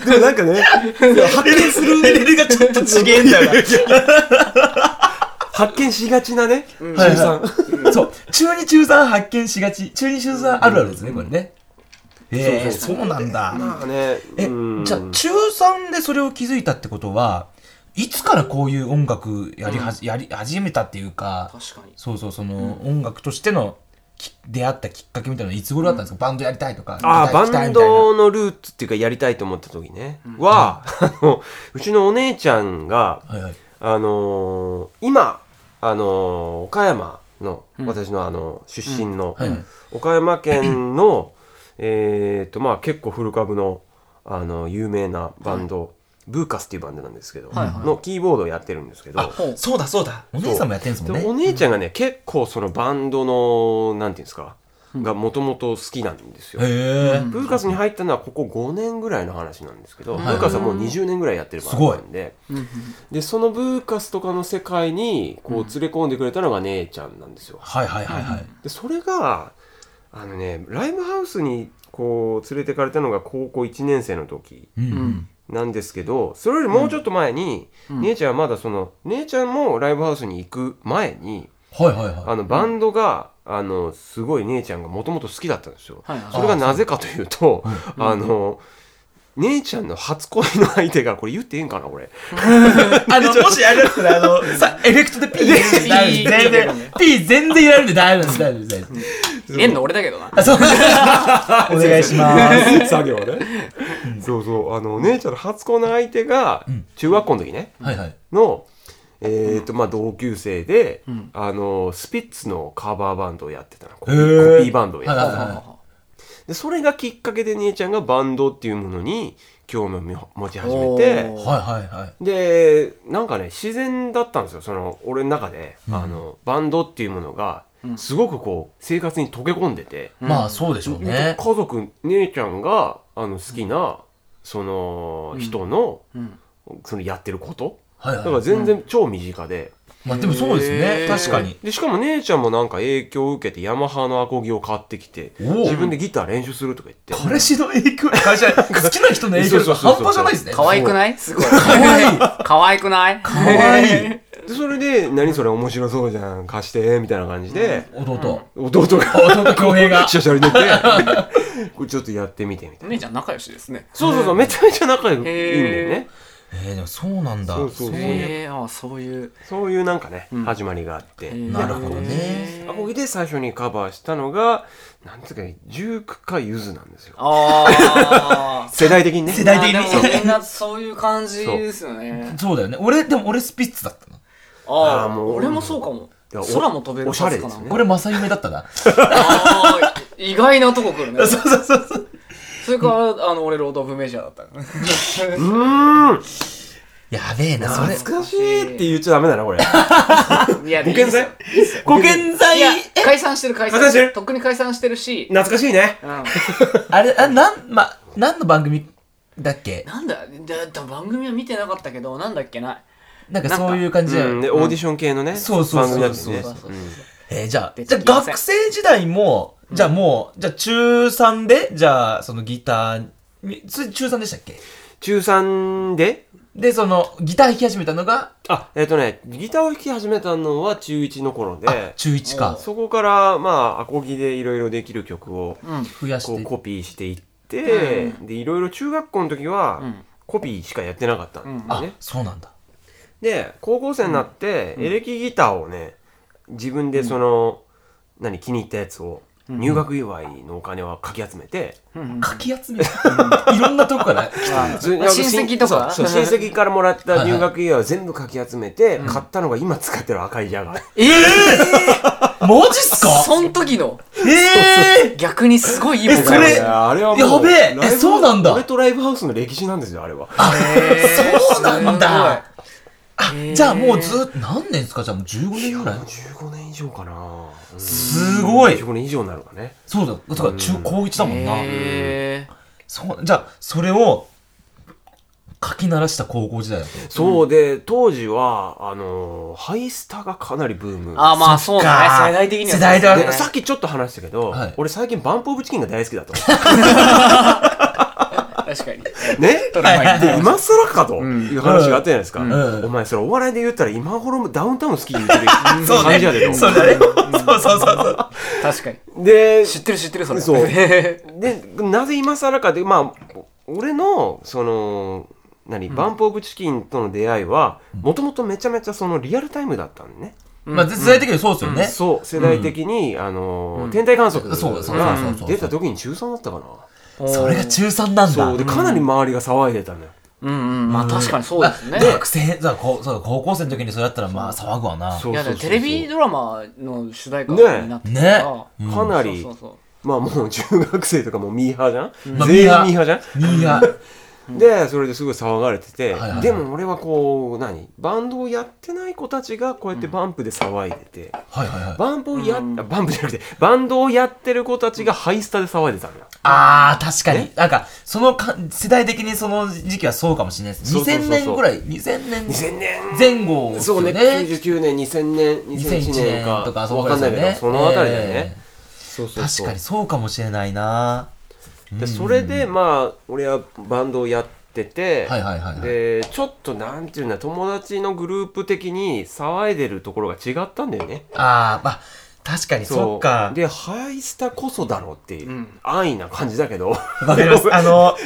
でもなんかね発見するレベルがちょっと違えんだよな。発見しがちなね、中はい3、はそう、中2中3発見しがち。中2中3あるあるですね、これね。ええ、そうなんだ。まあねえうん、じゃあ中3でそれを気づいたってことは、いつからこういう音楽やりはじ、やり始めたっていうか、確かに。そうそう、その音楽としてのき出会ったきっかけみたいなのいつ頃だったんですか、バンドやりたいとか。ああバンドのルーツっていうかやりたいと思った時ね、は、あのうちのお姉ちゃんがはいはい。あのー今あのー岡山の、私のあの出身の、はいはい。岡山県のえっとまあ結構古株のあの有名なバンド、ブーカスっていうバンドなんですけど、はいはいのキーボードをやってるんですけど、ほうそうだそうだ。お姉さんもやってんすもんね。でお姉ちゃんがね、結構そのバンドのなんていうんですか、がもともと好きなんですよ。へえ。ブーカスに入ったのはここ5年ぐらいの話なんですけど、んブーカスはもう20年ぐらいやってるバンドなんで、うんうんでそのブーカスとかの世界にこう連れ込んでくれたのが姉ちゃんなんですよ。はいはいはいはい。でそれがあのねライブハウスにこう連れてかれたのが高校1年生の時うんうんなんですけどそれよりもうちょっと前に、姉ちゃんはまだその姉ちゃんもライブハウスに行く前にはいはいはい。あのバンドが、あのすごい姉ちゃんがもともと好きだったんですよ。はいはい。それがなぜかというとあの姉ちゃんの初恋の相手がこれ言っていいんかなこれ。あの、もしあれだったら、あの、さ、エフェクトでピー全然、ピー全然入れられるんで大丈夫です、大丈夫です大丈夫です。入れんの俺だけどな。あ、そう。お願いします。作業ね、そうそうあの姉ちゃんの初恋の相手が中学校の時ね、はいはい。のえーとまあ、同級生で、あのスピッツのカバーバンドをやってたの。コピへー。ーコピーバンドをやってたの、はいはいはでそれがきっかけで姉ちゃんがバンドっていうものに興味を持ち始めてはいはいはい。でなんかね自然だったんですよその俺の中で、あのバンドっていうものがすごくこう生活に溶け込んでて、まあ、そうでしょうね。家族姉ちゃんがあの好きなその人の、そのやってること。はいはい。だから全然超身近で、まあ、でもそうですね。確かに。でしかも姉ちゃんもなんか影響を受けてヤマハのアコギを買ってきて自分でギター練習するとか言って。彼氏の影響、会社、好きな人の影響が半端じゃないですね。可愛くない？すごい。可愛い。可愛くない？可愛い。でそれで「何それ面白そうじゃん貸して」みたいな感じで、弟。弟が。弟恭平が。シャシャリ出て。これちょっとやってみてみたいな。姉ちゃん仲良しですね。そうそうそう。めちゃめちゃ仲良いいんだよねえー、でもそうなんだ。そうそうそう。へえあそういう。そういうなんかね、始まりがあって、なるほどね。アコギで最初にカバーしたのがなんつうか19回ゆずなんですよ。ああ 世代的にね。世代的に。みんなそういう感じですよね。そうだよね。俺、でも俺スピッツだったな。あああーもう。俺もそうかも。空も飛べるおしゃれですね。俺、正夢だったな。ああ意外なとこ来るね。そうそうそうそう。それからあの俺ロード・オブ・メジャーだったからうーん。やべえな、それ。懐かしいって言っちゃダメだなこれ。い。や保険剤？保険剤？いや解散してる解散。してる？とっくに解散してるし、懐かしいね。うん、あれ、あ、なん、ま、何の番組だっけ？なんだだだ番組は見てなかったけどなんだっけな。なんかそういう感じで。うん。でオーディション系のねそうそうそう番組だったよねそうそうそうえーじゃあ、出じゃあ学生時代も、じゃあもう、じゃあ中3で、じゃあそのギター中3でしたっけ？中3で？で、その、ギター弾き始めたのが、あえっ、とねギターを弾き始めたのは中1の頃で。中1か。そこからまあアコギでいろいろできる曲をうん。増やして。コピーしていって、でいろいろ中学校の時はん。コピーしかやってなかったんだあよね、、そうなんだ。で高校生になってエレキギターをね自分でその、何気に入ったやつを入学祝いのお金をかき集めて、かき集め いろんなとこから。親戚とか。親戚からもらった入学祝いを全部かき集めて、買ったのが今使ってる赤いジャガー。ええ マジっすか？そん時の。ええ逆にすごいいいもん。えそれあれはもうやべええそうなんだ。俺とライブハウスの歴史なんですよあれは。そうなんだじゃあもうずっと、何年ですか？じゃあもう15年ぐらい？15年以上かな、うん。すごい。15年以上になるかね。そうだ。だから中、高1だもんな。へそう、じゃあ、それを、書き鳴らした高校時代だと。そうで当時はあのーハイスタがかなりブーム。あまあそうだね。世代的には世代ではでさっきちょっと話したけど、はい。俺最近バンプオブチキンが大好きだと 確かに。ね？撮る前にで今更かと。いう話があったじゃないですか、ん。お前それお笑いで言ったら今頃もダウンタウン好きに言ってる そう感じやでと。そうだね。そうそうそうそう。確かに。で知ってる知ってるそれ。そう。へ でなぜ今更かでまあ俺のその何、バンプオブチキンとの出会いはもともとめちゃめちゃそのリアルタイムだったのね、まあ、世代的にそうですよね。そう。世代的に、あのー天体観測がそうそうそうそうそう。出た時に中3だったかなそれが中3なんだ。そうでかなり周りが騒いでたのよ、うんうんまあ確かにそうですね。あ学生、そうこうそうだ高校生の時にそれだったらまあ騒ぐわな。そういやテレビドラマの主題歌ねになってたね。からかなり、そうそうまあもう中学生とかもミーハーじゃん、まあ全員ミーハーじゃん、ミーハでそれですごい騒がれてて、はいはいはい。でも俺はこう何？バンドをやってない子たちがこうやってバンプで騒いでて、はいはいはい。バンプをやバンプじゃなくてバンドをやってる子たちがハイスタで騒いでたのよ。あー、確かに。なんか、そのか、世代的にその時期はそうかもしれないです。そうそうそうそう。2000年ぐらい、2000年？2000年？前後ですそうね。よね。99年2000年2001 2001年か。年とか、そうわかんないけどそのあたりだよね、え。そうそうそう。確かにそうかもしれないなでそれでまあ俺はバンドをやってて、はいはいはいはい。でちょっとなんていうんだ友達のグループ的に騒いでるところが違ったんだよね。ああまあ確かにそっか。でハイスタこそだろうっていう、うん。安易な感じだけど。わかります。あの、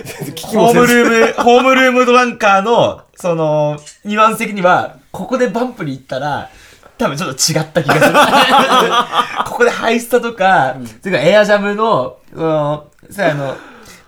ホームルーム、ホームルームドランカーの、その、ニュアンス的には、ここでバンプに行ったら、多分ちょっと違った気がする。ここでハイスタとか、それからエアジャムの、その、さあの、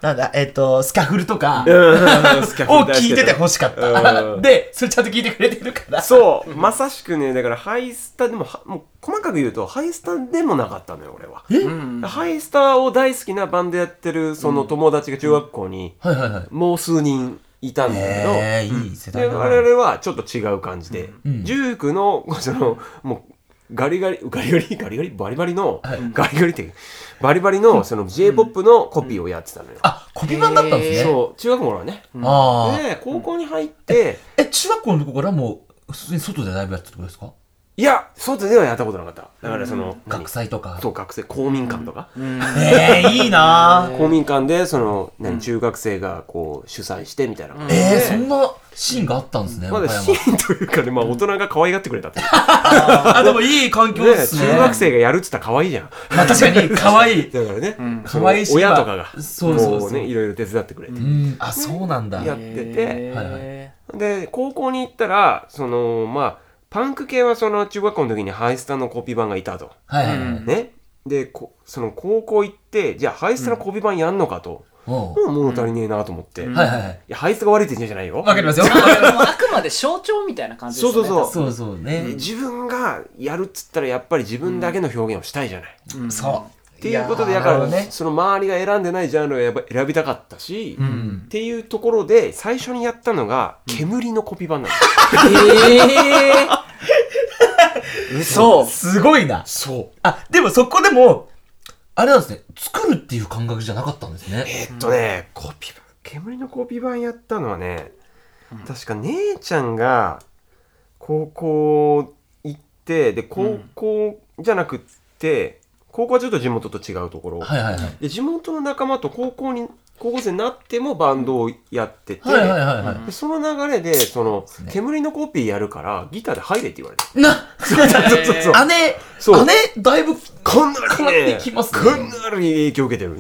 なんだ、えっ、と、スキャフルとか、を聞いてて欲しかった。うん。で、それちゃんと聞いてくれてるから。そうまさしくねだからハイスタでもはもう細かく言うとハイスタでもなかったのよ俺は。うん。ハイスタを大好きなバンドやってるその友達が中学校にはいはいはい。もう数人いたんだけど、いい世代。我々はちょっと違う感じで、うん。19のそのもうガリガリガリガリ？ガリガリ？バリバリの、はい。ガリガリって？バリバリのその J−POP のコピーをやってたのよ、あ、コピー版だったんですね。そう。中学校はね、ああ。で高校に入って、え、中学校のとこからもう、普通に外でライブやってたってことですか？いや外ではやったことなかっただからその、何？学祭とか。そう学生公民館とか、ええいいなぁ。公民館でその、何？中学生がこう主催してみたいなえー、そんなシーンがあったんですね、まだ岡シ山。ーンというかね、まあ大人が可愛がってくれたって。あ、でもいい環境ねですね。中学生がやるっつったら可愛いじゃん。まあ確かに 可愛い。だからね、可愛いし親とかが、そうそうね、いろいろ手伝ってくれて。うん、あ、そうなんだ。やっててへで、高校に行ったら、その、まあ、パンク系はその中学校の時にハイスタのコピー版がいたと。はいはいね。で、こその高校行って、じゃあハイスタのコピー版やんのかと。おうもう物足りねえなと思って。いはいはいはい。や、ハイスタが悪いって言うんじゃないよ。わかりますよ。あくまで象徴みたいな感じですよねそうそうそうそうね。自分がやるっつったらやっぱり自分だけの表現をしたいじゃない。うんそう。っていうことでやだから、ね。その周りが選んでないジャンルをやっぱ選びたかったし、ん。っていうところで最初にやったのが煙のコピー版なんです、えー、嘘。すごいな。そう。あ、でもそこでも、あれなんですね、作るっていう感覚じゃなかったんですね。えーっとね、コピー版煙のコピー版やったのはね、確か姉ちゃんが高校行ってで高校じゃなくって、高校はちょっと地元と違うところ、はいはいはい。で地元の仲間と高校に高校生になってもバンドをやって。て、はいはいはいはい。でその流れでそのね。煙のコピーやるからギターで入れって言われて。な、そうそうそう姉、そう。姉、だいぶ、かなりねきますね。かなり影響を受けてる。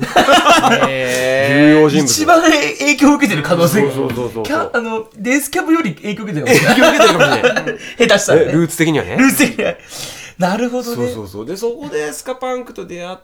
へ重要人物。一番影響を受けてる可能性が。そうそうそうそうあの、デースキャブより影響を受けてるかもしれ影響を受けてるかもしれない。下手したらね。えルーツ的にはね。ルーツ的には なるほどね。そうそうそう。でそこでスカパンクと出会っ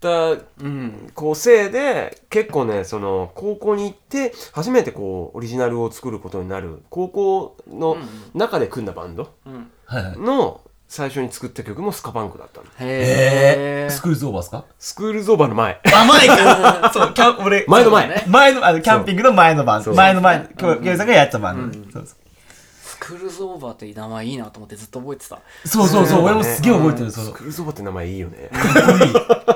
たうんこうせいで結構ねその高校に行って初めてこうオリジナルを作ることになる。高校の中で組んだバンドうん。はいはい。の最初に作った曲もスカパンクだったの。えー、へスクールズオーバーですか？スクールゾーバーの前。あ、前か。そう、キャン、俺、前の前。前の、あの、キャンピングの前の番そう前の前、今日、ケイさんがやってた番組。そうスクールズオーバーって名前いいなと思ってずっと覚えてた。そうそうそう、俺もすげえ覚えてる、その。スクールゾーバーって名前いいよね。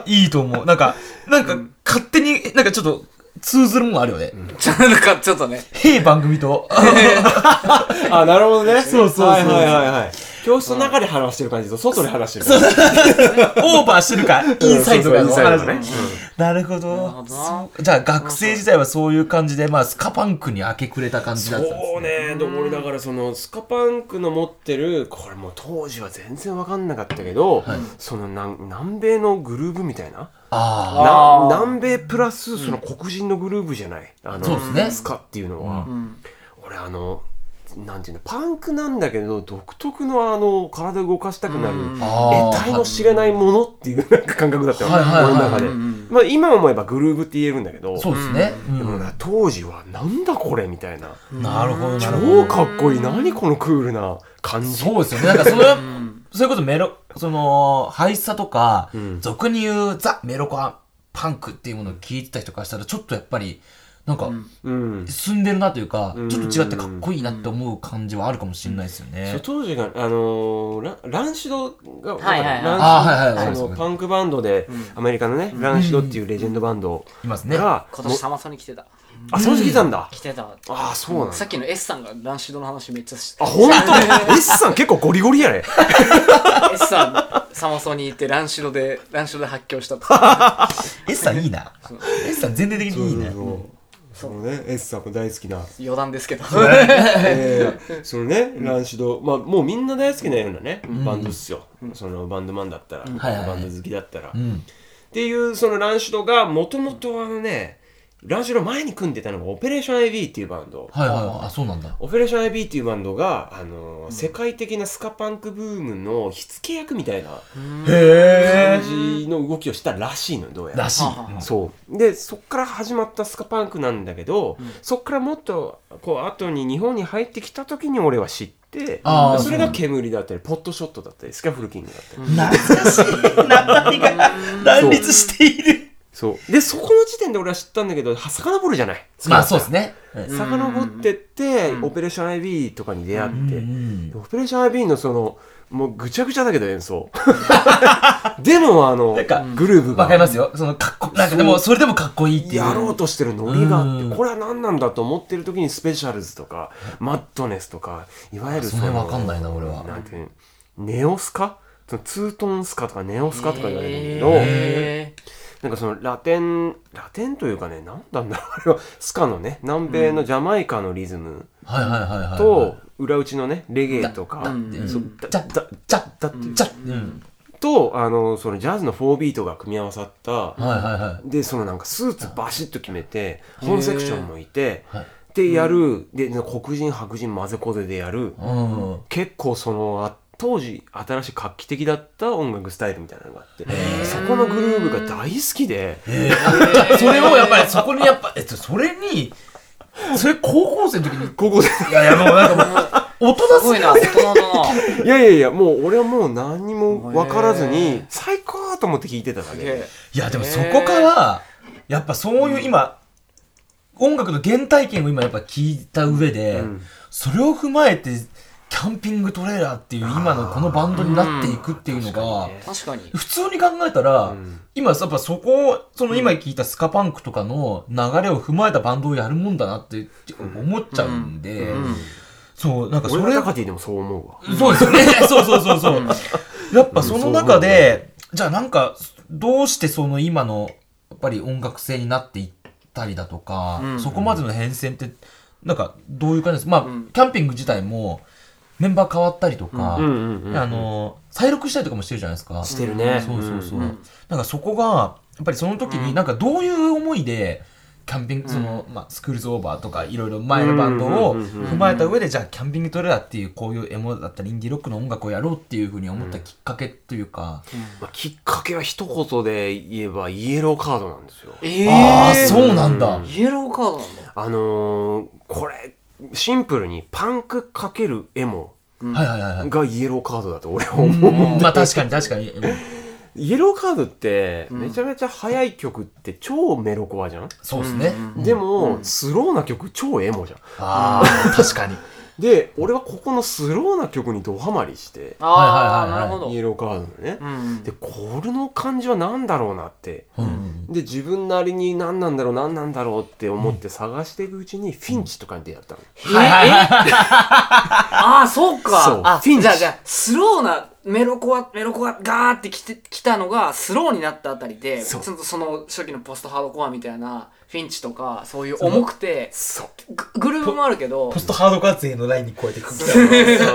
いい、いいと思う。なんか、なんか、勝手に、なんかちょっと、通ずるもんあるよね。ちょなんかちょっとね。へえ番組と。あなるほどね。そうそうそう。はいはいはいはい教室の中で話してる感じと外で話してる感じ。オーバーしてるか、インサイドが。そうそうインサイドがね。なるほど。なるほどな。そう。じゃあ、学生時代はそういう感じで、まあ、スカパンクに明け暮れた感じだったんですそうね。でも俺だからそのスカパンクの持ってるこれもう当時は全然分かんなかったけど、そのなん南米のグルーブみたいな？あな南米プラスその黒人のグルーブじゃない？あのそうですね。スカっていうのは、うん。俺あのなんていうのパンクなんだけど独特のあの体動かしたくなる、得体の知れないものっていうなんか感覚だったよ、はいはいの中で、うんまあ、今思えばグルーブって言えるんだけどあ。そうですね。うんでもな当時はなんだこれみたいな。なるほど、なるほど。超かっこいい。何このクールな感じ。そうですよね。なんかそれは、そういうことメロ、その、ハイスタとか、ん。俗に言うザ・メロコアパンクっていうものを聞いてた人からしたら、ちょっとやっぱり、なんか、うん。進ん。でるなというか、ん。ちょっと違ってかっこいいなって思う感じはあるかもしれないですよそうね。当時があのーラランシドが、はいはいはい。ランシドあーはいはいはい。そのパンクバンドで、アメリカのね、ランシドっていうレジェンドバンドいますね。が、今年サマソに来てた。あその時来たんだ、来てた。ああそうなんだ。さっきの S さんがランシドの話めっちゃしあ本当 S さん結構ゴリゴリやね。S さんサマソに行ってランシドでランシドで発狂したと。S さんいいな。S さん全体的にいいねそのね S さんも大好きな。余談ですけど。えーそのね、ランシド、まあ、もうみんな大好きなようなね、バンドっすよ、そのバンドマンだったら、はいはいバンド好きだったら、っうん。ていうそのランシドがもともとあのねランシド前に組んでたのがオペレーション IB っていうバンド。はいはいはい。あそうなんだ。オペレーション IB っていうバンドが、あのー世界的なスカパンクブームの火付け役みたいなへ感じの動きをしたらしいのどうやら。らしい。そう。でそっから始まったスカパンクなんだけど、そっからもっとこう後に日本に入ってきた時に俺は知ってあーそれが煙だったりポットショットだったりスキャフルキングだったり、懐かしい。名前が乱立しているそう。でそこの時点で俺は知ったんだけどは遡るじゃない。まあそうですね。遡ってって、オペレーション IB とかに出会って、うんオペレーション IB のそのもうぐちゃぐちゃだけど演奏。でもあのなんかグルーヴが。わかりますよ。そのかっこなんかでもそれでもかっこいいっていう。やろうとしてるノリがあうん。ってこれは何なんだと思ってる時にスペシャルズとかマッドネスとかいわゆるその辺わかんないな俺は。なんていうのネオスカ？そのツートンスカとかネオスカとか言われるんだけど、へなんかそのラテンラテンというかね何なんだろう あれはスカのね南米のジャマイカのリズムはいはいはいはいと裏打ちのねレゲエとか。だうん。そうじゃだじゃだっていう。とあのそのジャズの4ビートが組み合わさった。はいはいはい。でそのなんかスーツバシッと決めて本セクションもいてはい。でやる、で黒人白人混ぜこぜでやる、うん。結構そのあ当時新しい画期的だった音楽スタイルみたいなのがあってそこのグルーヴが大好きで それをやっぱりそこにやっぱえっとそれにそれ高校生の時に？ここでいやいやもうなんかもう大人すごいな大人だないやいやいやもう俺はもう何にも分からずに最高と思って聞いてただけいやでもそこからやっぱそういう今音楽の原体験を今やっぱ聞いた上で、うん。それを踏まえてキャンピングトレーラーっていう今のこのバンドになっていくっていうのが、確かに普通に考えたら、ん。今やっぱそこをその今聞いたスカパンクとかの流れを踏まえたバンドをやるもんだなって思っちゃうんで、うん。そうなんかそ俺れはタカティでもそう思うわ。そうですよね。そうそうそうそう。やっぱその中で、じゃあなんか、どうしてその今の、やっぱり音楽性になっていったりだとか、うん。そこまでの変遷って、なんかどういう感じですまあ、うん。キャンピング自体も、メンバー変わったりとか、うんうんうんあの、再録したりとかもしてるじゃないですか。してるね。そうそうそう。うんなんかそこが、やっぱりその時になんかどういう思いで、キャンピング、その、まあ、スクールズオーバーとか、いろいろ前のバンドをうんうんうんうん踏まえた上で、じゃあ、キャンピングトレーラーっていう、こういうエモだったり、インディロックの音楽をやろうっていうふうに思ったきっかけというか、まあ、きっかけは一言で言えばイエローカードなんですよ。ええああ、そうなんだ。イエローカードなんだ。あのー、これシンプルにパンクかけるエモはいはいはいはい。がイエローカードだと俺はう思う、ん。まあ確かに確かに。うん。イエローカードってめちゃめちゃ速い曲って超メロコアじゃん、そうですね。でも、スローな曲超エモじゃん。ああ、確かに。で俺はここのスローな曲にドハマりしてああはいはいはいはい。なるほど。イエローカードのね、うんでこれの感じは何だろうなってうんで自分なりに何なんだろう何なんだろうって思って探していくうちにフィンチとかに出会ったの、はいはいはい。ああそうか。そう。あフィンチ。じゃあじゃあスローなメロコアメロコアガーってきてきたのがスローになったあたりでそう。ちょっとその初期のポストハードコアみたいなフィンチとかそういう重くてそう。ググルーヴもあるけどポストハードカーツへのラインに超えてくる。そう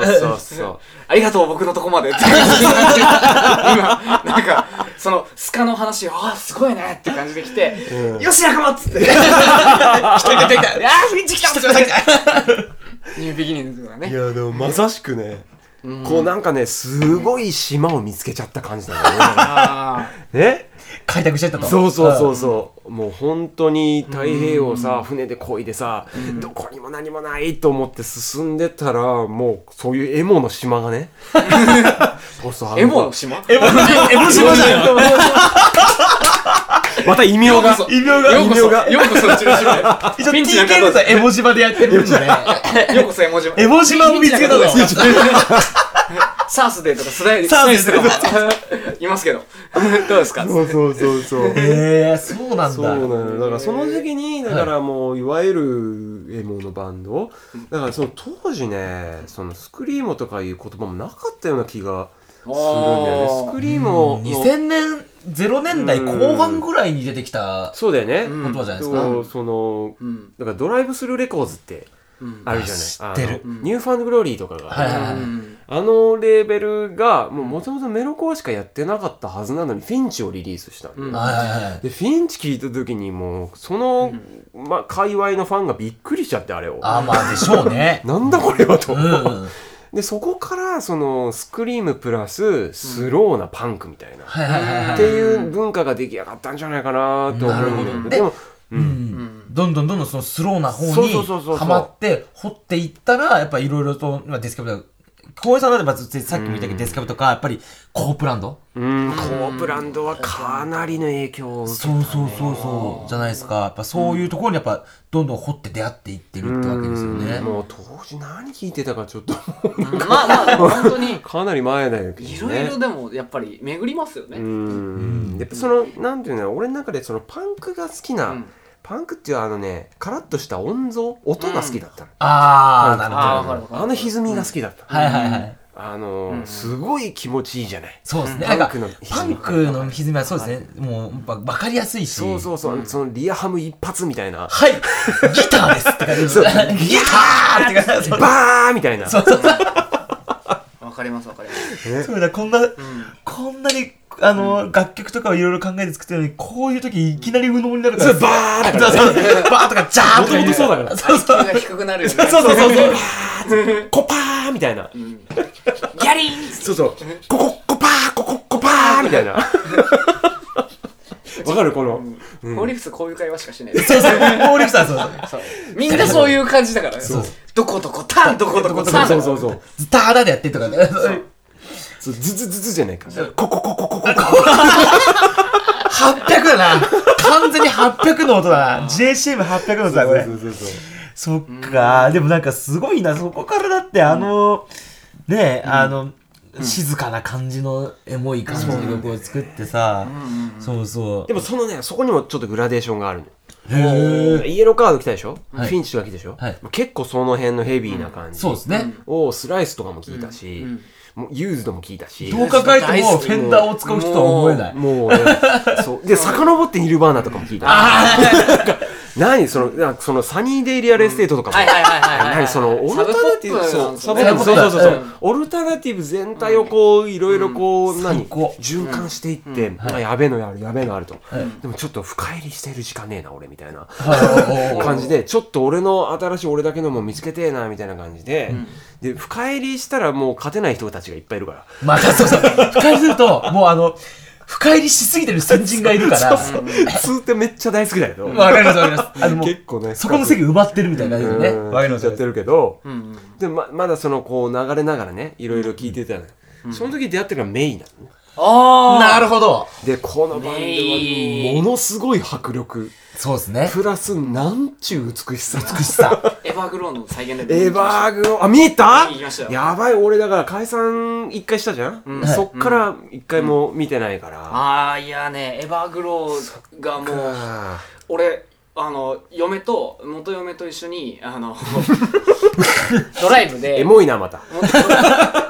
そうそう。ありがとう僕のとこまで。って感じで今なんかそのスカの話ああすごいねって感じで来て、うん。よし仲間っつって。来た来た来た。ああフィンチ来た ニュービギニングとかいねやでもまさしくね、うん。こうなんかねすごい島を見つけちゃった感じだよ あねね開拓してったと。そうそうそうそう。もう本当に太平洋をさ船で漕いでさどこにも何もないと思って進んでたらもうそういうエモの島がね そうそうあーエモの島？エモ、エモ島じゃん。また異名が。異名が。ようこそ。異名が。ようこそうちの島へ。一応ピンチなんか TK のさ、エモ島でやってるんで。ね。ようこそエモ島エモ島を見つけたぞ。サースデーとかスライサースデー。とかいますけど。どうですか？そうそうそうそう。へえ、そうなんだ。そうなのよ。だからその時期にだからもういわゆるエモのバンド？だからその当時ねそのスクリーモとかいう言葉もなかったような気がするんだよね。スクリームを2000年0年代後半ぐらいに出てきたそうだよね、うん言葉じゃないですか、そうそのうん。だからドライブスルーレコーズってうんあるじゃない？知ってる。あのニューファンドグローリーとかが、はいはいはいうんあのレーベルがもともとメロコアしかやってなかったはずなのにフィンチをリリースしたの、うん。はいはいはいでフィンチ聞いた時にもうその、まあ、界隈のファンがびっくりしちゃってあれを。ああまあでしょうね。なんだこれはと、うんでそこからそのスクリームプラススローなパンクみたいな、っていう文化が出来上がったんじゃないかなと思うんだけど。でも、う、うん。ん。どんどんどんどんそのスローな方そうにそうそうそう。はまって掘っていったらやっぱいろいろとまあデスカブとか小江さんだってまずさっきも言ったけどデスカブとかやっぱりコープランド？うん、コープランドはかなりの影響を受けたそうそうそうそうじゃないですか。やっぱそういうところにやっぱどんどん掘って出会っていってるってわけですよね。うん。もう当時何聞いてたかちょっとまあまあ本当に。かなり前だよねいろいろでもやっぱり巡りますよね。うん。やっぱそのなんていうの俺の中でそのパンクが好きな、うんパンクっていうあのねカラッとした音像音が好きだったの、ああなるほど。あの歪みが好きだった、はいはいはい。あの、すごい気持ちいいじゃない。そうですね。パンクの歪み。パンクの歪みはそうですね。もうばわかりやすいし。そうそうそう、そのリアハム一発みたいな。はい、ギターですって感じです。そう。ギターって感じ。バーみたいな。そうそうそう。わかりますわかります。そうだ、こんな、こんなに、あの、楽曲とかをいろいろ考えて作ってるのに、こういう時いきなり無能になるから。そうバーだからそうそう。バーとかジャーとかそうだから。そうそう。が低くなるよねそうそうそうそう。コパーみたいな、ギャリーン。そうそう。コココパーコココパーみたいな わかるこの、ホーリフスこういう会話しかしない。ですそうそう。モーリフさん、そう。そう。そう。みんなそういう感じだからね。そう。どこどこタンどこどこタン。そうそうそうそう。ズターダでやってとかね。そう。ズズズズじゃないか。コココココココ800だな。完全に800の音だ。な。JCM800 の音だ、これ。そうそうそうそっか、でもなんかすごいな、そこからだってあの、ねえ、あの、静かな感じのエモい感じの曲を作ってさ、そうそう。でもそのねそこにもちょっとグラデーションがあるのへえ。イエローカード来たでしょ、はい。フィンチとか来たでしょ、はい。結構その辺のヘビーな感じ。そうですね。をスライスとかも聞いたし、もうユーズドも聞いたし。どう考えてもフェンダーを使う人とは思えない。もうね、そう。で、遡ってニルバーナとかも聞いた。何その、なんかそのサニーデイリアルエステートとかも。はいはいはいはいはい何その、オルタナティブ、そう、そうそうそうそう。うん。オルタナティブ全体をこう、いろいろこう、何最高。循環していって、はい。あやべえのある、やべえのあると。はい。でもちょっと深入りしてる時間ねえな、俺、みたいな。はい。感じでちょっと俺の新しい俺だけのも見つけてえなみたいな感じで、で深入りしたらもう勝てない人たちがいっぱいいるから。またそうそう。深入りすると、もうあの、深入りしすぎてる先人がいるから、通ってめっちゃ大好きだけど。わかりますわかります。結構ねそこの席埋まってるみたいな感じでね。うん。わかりますやってるけど、でもままだそのこう流れながらねいろいろ聞いてたの、その時出会ってるのがメイなのね。ああなるほど。でこのバンドはものすごい迫力そうですね。プラスなんちゅう美しさ。美しさ。エヴァーグローの再現レベル。エヴァーグロあ見えた？見ましたよ。やばい俺だから解散一回したじゃん、うん。そっから一回も見てないから、ああいやねエヴァーグローがもうあ俺あの嫁と元嫁と一緒にあの ドライブーでエモいなまた。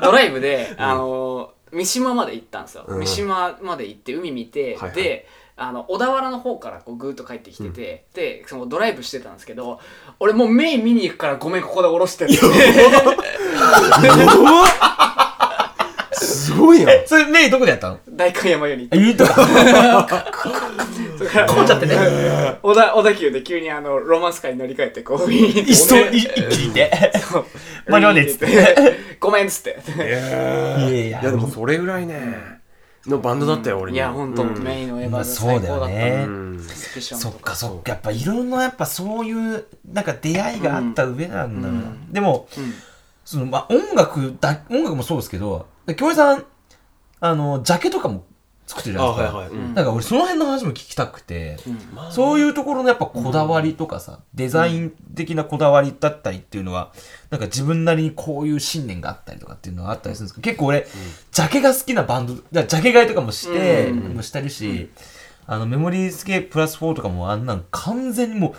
ドライブで、あの三島まで行ったんですよ、うん。三島まで行って海見て、はいはい。であの小田原の方からこうぐーっと帰ってきてて、でそのドライブしてたんですけど俺もうメイン見に行くからごめんここで降ろして っ。すごいやん。それ、メイどこでやったの？代官山よりあ、言 うとか。混んじゃってね。小田小田急で急にあのロマンスカーに乗り換えてこう見に行って。一層、い一気にいて。そう。間に合わねえっつって。ごめんっつって。いやいいやでもそれぐらいねのバンドだったよ俺に。いや本当、うん。メインのエヴァーグそうだよねうん。そっかそっか。やっぱいろんな、やっぱそういう、なんか出会いがあった上なんだ。な。でも、うん。その、まあ、音楽だ、音楽もそうですけど、京平さん、あの、ジャケとかも作ってるじゃないですか。いうん。なんか俺その辺の話も聞きたくて、そういうところのやっぱこだわりとかさ、デザイン的なこだわりだったりっていうのは、なんか自分なりにこういう信念があったりとかっていうのがあったりするんですけど、結構俺、ジャケが好きなバンド、だジャケ買いとかもして、うん。もしてるし、あの、メモリースケーププラス4とかもあんなん完全にもう、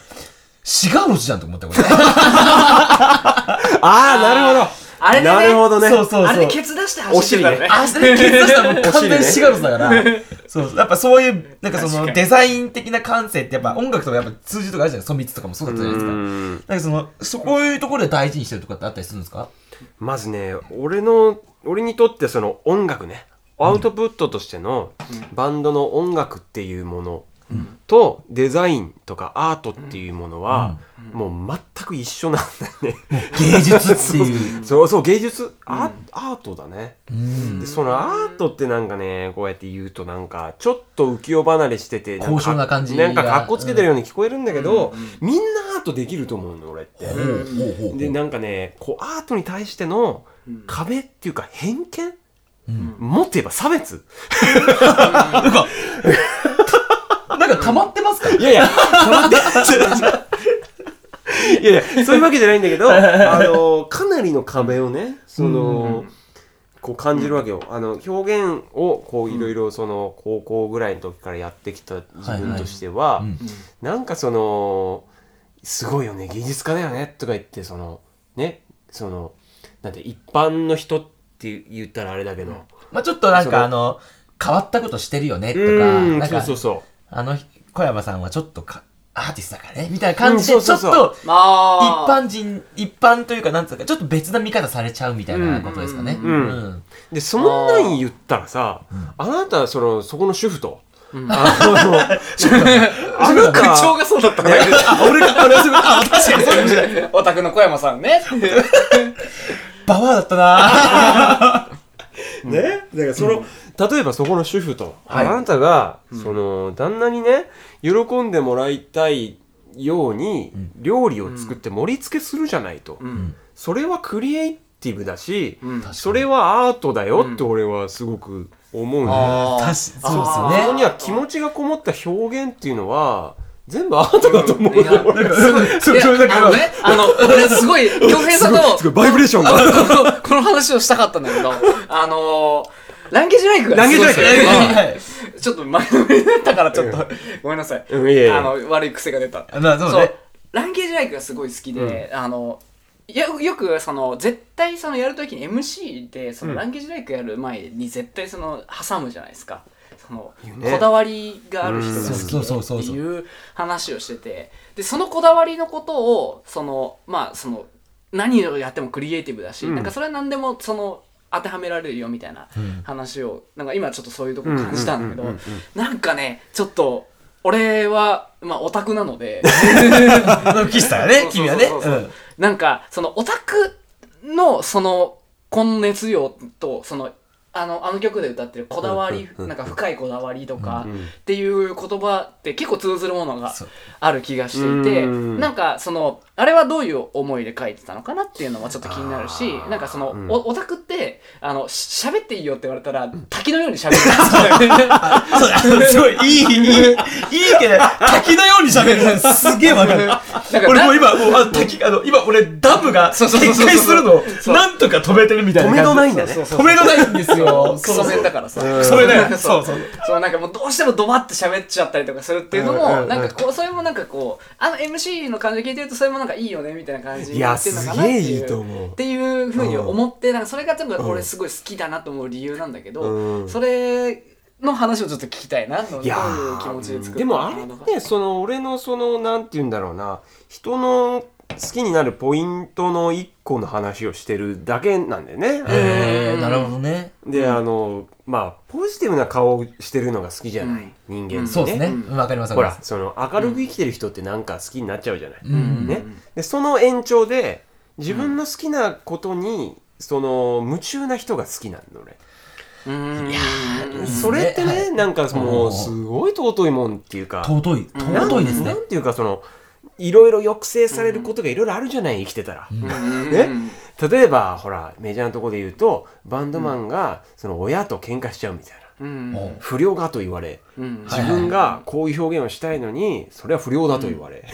シガーロジじゃんと思ったこれ。ああなるほどあれでねなるほどね。そうそうあれでケツ出して走ってるからね。あ、それケツ出したらもう完全にお尻ねシガロスだから。そう、やっぱそういう、なんかそ確かに。のデザイン的な感性ってやっぱ音楽とかやっぱ通じるとかあるじゃないソミツとかもそうだったじゃないですか。うんなんかその、そこういうところで大事にしてるとかってあったりするんですか？まずね俺の俺にとってその音楽ねアウトプットとしてのバンドの音楽っていうものとデザインとかアートっていうものはもう全く一緒なんだよね。芸術っていう。そうそう芸術？ア,、アートだね。うん。でそのアートってなんかねこうやって言うとなんかちょっと浮世離れしてて高尚な感じなんかがかっこつけてるように聞こえるんだけど、みんなアートできると思うの俺って。ほうほうほうでなんかねこうアートに対しての壁っていうか偏見、ん。もっと言えば差別。なんか、なんか溜まってますか？いやいや いやいやそういうわけじゃないんだけど あのかなりの壁をねその、こう感じるわけよ、あの表現をこういろいろその高校ぐらいの時からやってきた自分としては、うん。なんかそのすごいよね芸術家だよねとか言ってそのねそのなんて一般の人って言ったらあれだけど、まあちょっとなんかあの、変わったことしてるよねとか、うんなんかそうそうそう。あの、小山さんはちょっとかアーティストだからね、みたいな感じで、うんちょっそうそうそうと、一あー般人、一般というか、なんつうか、ちょっと別な見方されちゃうみたいなことですかね。うんんでそんなん言ったらさあなたそのそこの主婦と、んあの あなた口調がそうだったね。あ、俺が、俺は そういうことあ、確かにそうかもしれない。オタクの小山さんね。ババアだったなね？だからその、例えばそこの主婦と、はい。あなたが、その旦那にね喜んでもらいたいように料理を作って盛り付けするじゃないと、うん。それはクリエイティブだし、うん。それはアートだよって俺はすごく思うんだよ、あー。確かそうですよそねこには気持ちがこもった表現っていうのは全部アートだと思うよ、いや俺。そういやそうだから。あのね、あの、俺すごい、京平さんと、すごいバイブレーションが。この この話をしたかったんだけど、あのー、ランゲージライクがランゲージライクちょっと前のめりだったからちょっと、ごめんなさい。うんいやいやあの、悪い癖が出た。まあそうランゲージライクがすごい好きで、あの、よよくその絶対そのやるときに MC でそのうん。ランゲージライクやる前に絶対その挟むじゃないですかそのこだわりがある人が好きでっていう話をしてて。でそのこだわりのことをそのまあその何をやってもクリエイティブだし、うん。なんかそれは何でもその当てはめられるよみたいな話をなんか今ちょっとそういうとこ感じたんだけどなんかねちょっと俺はまあオタクなので。岸さんねそうそうそうそう。君はね。なんかそのオタクのその根熱量とそのあのあの曲で歌ってるこだわり、うんうんなんか深いこだわりとかうんっていう言葉って結構通ずるものがある気がしていてうん。なんかそのあれはどういう思いで書いてたのかなっていうのはちょっと気になるしなんかその、うん。おオタクってあのし喋っていいよって言われたら滝のように喋るんですごいいいいいいいけど滝のように喋るすげえわかる。なんか俺もう今もうあの滝あの今俺ダムが決壊するのなんとか止めてるみたいな止めどないんだね。止めどないんですよクソ弁だからさうん。それだよそそう。うそう。そうなんかもうどうしてもドバって喋っちゃったりとかするっていうのも、うんうんうん。なんかこうそれもなんかこうあの MC の感じ聞いてるとそれもなんかいいよねみたいな感じにいやなってるのかなっていう。すげえいいと思う。っていうふうに思ってなんかそれがちょっとうん俺すごい好きだなと思う理由なんだけど、うん。それの話をちょっと聞きたいなどういう気持ちで作ったでもあれねその俺のそのなんて言うんだろうな。人の好きになるポイントの一個の話をしてるだけなんだよね。えーなるほどね。であのまあポジティブな顔をしてるのが好きじゃない、人間ってね。そうですね。うん。わかりますほらその明るく生きてる人ってなんか好きになっちゃうじゃない。うん。ね、でその延長で自分の好きなことにその夢中な人が好きなの俺。うん。うん。それってね、はい。なんかもううん。すごい尊いもんっていうか。尊い。尊いですね。なんていうかそのいろいろ抑制されることがいろいろあるじゃない生きてたら、うん。ね？例えばほらメジャーなところで言うとバンドマンがその親と喧嘩しちゃうみたいな、うん。お不良がと言われ。うん。はい自分がこういう表現をしたいのにそれは不良だと言われ、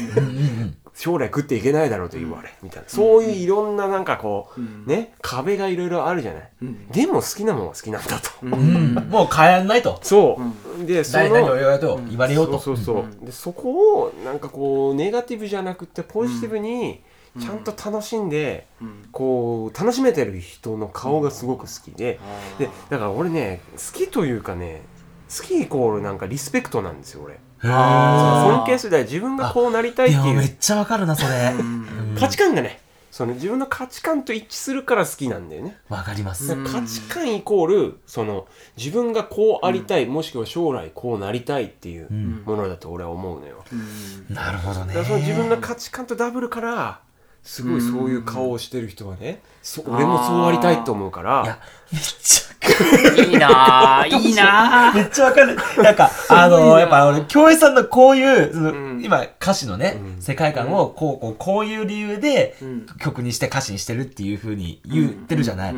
将来食っていけないだろうと言われ、みたいな。そういういろんななんかこう、ね壁がいろいろあるじゃない、でも好きなもんは好きなんだと、うん。もう変えられないと。そう、でそ誰々をの言われと言われようと。そうそうそう、でそこをなんかこうネガティブじゃなくてポジティブにちゃんと楽しんで、こう楽しめてる人の顔がすごく好きで、でだから俺ね好きというかね好きイコールなんかリスペクトなんですよ俺。あ尊敬するだ自分がこうなりたいっていう。いやめっちゃわかるなそれ。価値観がねその自分の価値観と一致するから好きなんだよね、わかります。価値観イコールその自分がこうありたい、もしくは将来こうなりたいっていうものだと俺は思うのよ、なるほどね。その自分の価値観とダブルからすごいそういう顔をしてる人はね、そ俺もそうありたいと思うから。いやめっちゃいいなぁいいなぁめっちゃわかる。なんか、あのやっぱ俺、京平さんのこういう、そのん。今、歌詞のね、世界観を、こう、こう、こういう理由でん、曲にして歌詞にしてるっていう風に言ってるじゃない。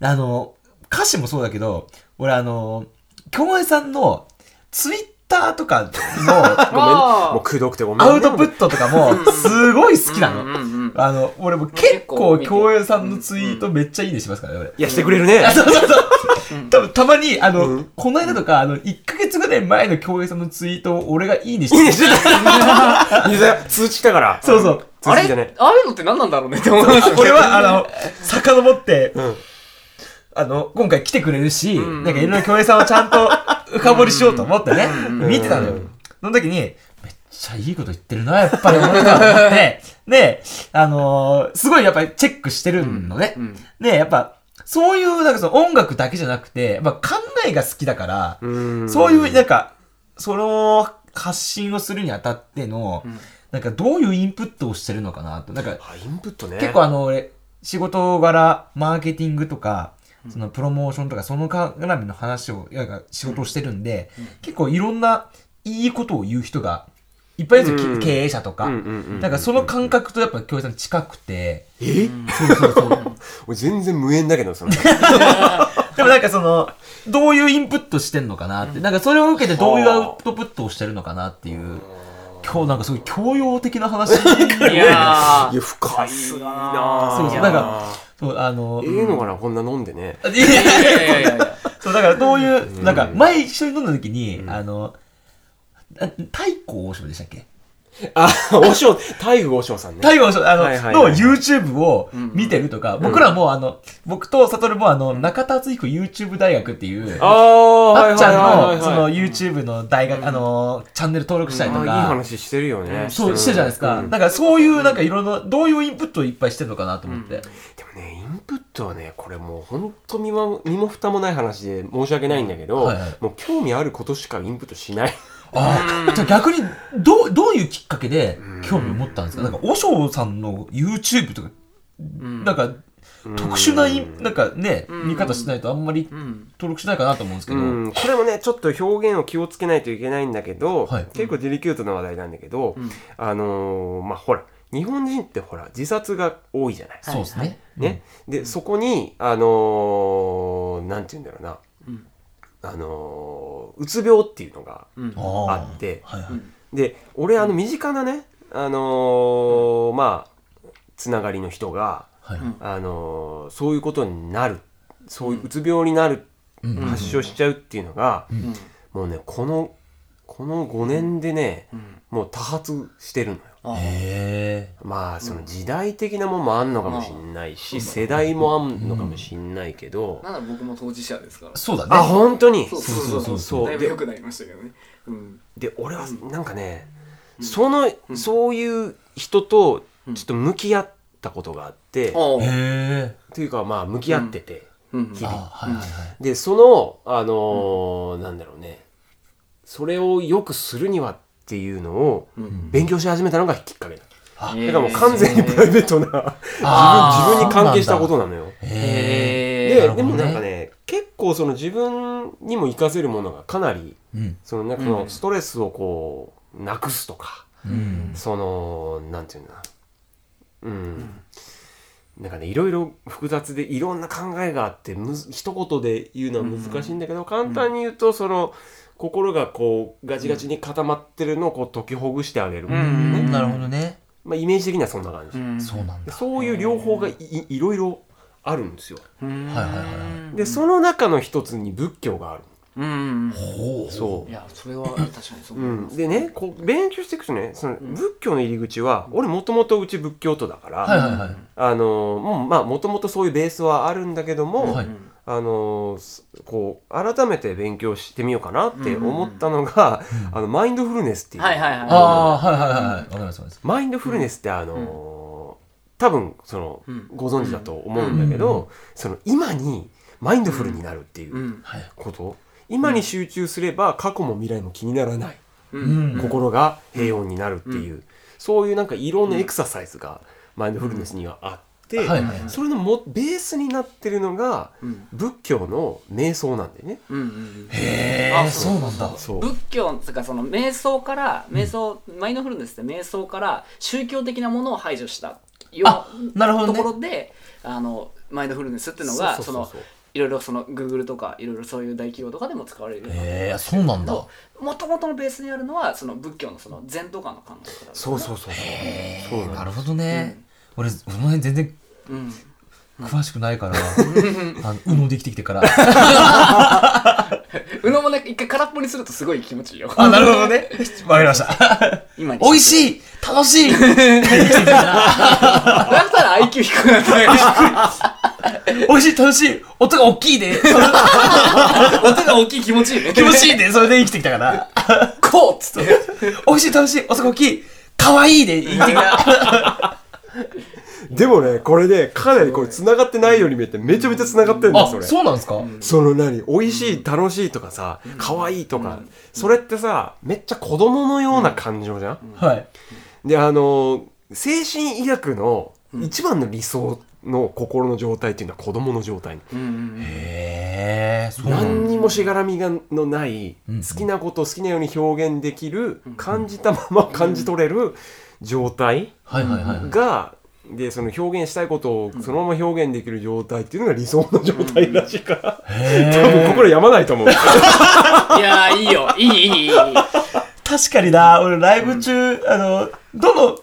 あの、歌詞もそうだけど、俺あの、京平さんの、ツイッターとかの、ごめんあー。もうくどくてごめんね。アウトプットとかも、すごい好きなの。うんうんあの、俺も結構、京平さんのツイートめっちゃいいねしますからね、俺。いやしてくれるね。あそうそうそう。多分たまに、あの、うん。この間とか、あの、1ヶ月ぐらい前の京平さんのツイートを俺がいいねして。いいねしてた通知来たから。そうそう。あれ？ああいうのって何なんだろうねって思いま俺は、あの、遡って、うん。あの、今回来てくれるし、ん。なんかいろいろ京平さんをちゃんと深掘りしようと思ってね、うん見てたのよ。その時に、めっちゃいいこと言ってるな、やっぱり俺がと思って、で、あのーすごいやっぱりチェックしてるのね。うんで、やっぱ、そういう、なんかその音楽だけじゃなくて、やっぱ考えが好きだから、うんそういう、なんか、その発信をするにあたっての、なんかどういうインプットをしてるのかなと。なんか、あインプットね結構あの、俺、仕事柄、マーケティングとか、そのプロモーションとか、その絡みの話を、なん。か仕事をしてるんで、結構いろんないいことを言う人が、いっぱいいるんですよ、うん。き経営者とか。うんうんうんなん。かその感覚とやっぱ京平さん近くて、え？そうそうそう。俺全然無縁だけどその。でもなんかその、どういうインプットしてんのかなって、なんかそれを受けてどういうアウトプットをしてるのかなっていう、今日なんかすごい教養的な話。いやいや深いなそうそう、なんか、そう、あの、ええのかなこんな飲んでね。いやいやいやいやそう、だからどういう、なんか前一緒に飲んだ時に、あの、あ太閤王将でしたっけ？あおしょう大愚おしょうさんね。太閤王将、あの、のはい YouTube を見てるとか、僕らもあの、僕と悟もあの、中田敦彦 YouTube 大学っていう、あああっちゃんの、のその YouTube の大学、あの、チャンネル登録したりとあいいか、話してるよね。そう、してるじゃないですか。うん。だからそういう、なんかいろんな、どういうインプットをいっぱいしてるのかなと思って。プットはねこれもうほんと身も身も蓋もない話で申し訳ないんだけど、はいはい。もう興味あることしかインプットしない。ああ、じゃあ逆に、どう、どういうきっかけで興味を持ったんですか？なんか、和尚さんの YouTube とか、なんか、特殊なイン、なんかね、見方しないとあんまりん。登録しないかなと思うんですけど。うん、これもねちょっと表現を気をつけないといけないんだけど、はい。結構デリケートな話題なんだけど、あのーまあほら日本人ってほら自殺が多いじゃない、そうですね。ね、でそこにあのーなんて言うんだろうな、あのーうつ病っていうのがああって、はいはい。で俺あの身近なねあのーまあつながりの人が、はい。あのーそういうことになるそういううつ病になる、発症しちゃうっていうのが、もうねこのこの5年でね、もう多発してるのよ。へえ。まあその時代的なもんもあんのかもしんないし、世代もあんのかもしんないけど、なんだ僕も当事者ですから。そうだね。あ本当に？そうそうそう。そうそうだいぶ良くなりましたけどね。うん。で俺はなんかね、その、そういう人とちょっと向き合ったことがあって。というかまあ向き合ってて、うん。日々。あはいはいはい。でそのあのーなんだろうね。それをよくするにはっていうのを勉強し始めたのがきっかけだ、あ。だからもう完全にプライベートな自分自分に関係したことなのよ。へえ。へで、でもなんかね結構その自分にも活かせるものがかなりうん。そのなんかそのストレスをこうなくすとか、うん。そのなんていうんだうん、なんかねいろいろ複雑でいろんな考えがあってむず一言で言うのは難しいんだけど、簡単に言うとその心がこうガチガチに固まってるのをこう解きほぐしてあげる、んなるほどね。まあ、イメージ的にはそんな感じ、うん。そうなんだ。でそういう両方がいいいろいろあるんですよ。うん。はいはいはいでその中の一つに仏教がある。うんほう。そいやそれは 確かにそうう、思いうま、す。ん、でねこう勉強していくとねその仏教の入り口は、俺もともとうち仏教徒だから、はいはいはい。あのもうまあもともとそういうベースはあるんだけども、はいあのすこう改めて勉強してみようかなって思ったのが、あのマインドフルネスっていう、はいはいはいああ、はいはい。マインドフルネスってあの多分その、ん。ご存知だと思うんだけど、その今にマインドフルになるっていう。こと、今に集中すれば過去も未来も気にならない、うん。心が平穏になるっていう、そういうなんかいろんなエクササイズがマインドフルネスにはあって、はいはいはい。それのもベースになってるのが、ん。仏教の瞑想なんだよね。うんうんへえ、あそうなんだ。そう。仏教とかその瞑想から瞑想、マインドフルネスって瞑想から宗教的なものを排除したよあなるほどとねころであのマインドフルネスっていうのがそうのそそうそう。そういろいろその Google とかいろいろそういう大企業とかでも使われるえ、そうなんだ。もともとのベースにあるのはその仏教のその禅とかの考え方だそうそうそう。そうなるほどね。俺、その辺全然うん。詳しくないから、あの、うのできてきてから。うのもね一回空っぽにするとすごい気持ちいいよ。あ、なるほどね。わかりました。今に。美味しい楽しい。だったら IQ 低くなってない美味しい楽しい。音が大きいで、音が大きい気持ちいいね。気持ちいいで、それで生きてきたから。こうっつって。美味しい楽しい。音が大きい。可愛いで。生きてきた。でもねこれでかなりこれ繋がってないように見えてめちゃめちゃ繋がってるんだそ、れ。そうなんですか？その何？美味しい楽しいとかさ可愛いとか、それってさめっちゃ子供のような感情じゃん、はい。であの精神医学の一番の理想の心の状態っていうのは子供の状態、へえ。何にもしがらみがのない、うん好きなことを好きなように表現できる、感じたまま感じ取れる状態が、でその表現したいことをそのまま表現できる状態っていうのが理想の状態らしいから、うん、多分心やまないと思う。いやいいよ。いいいいいい。確かにな。俺ライブ中、うん、あのどの、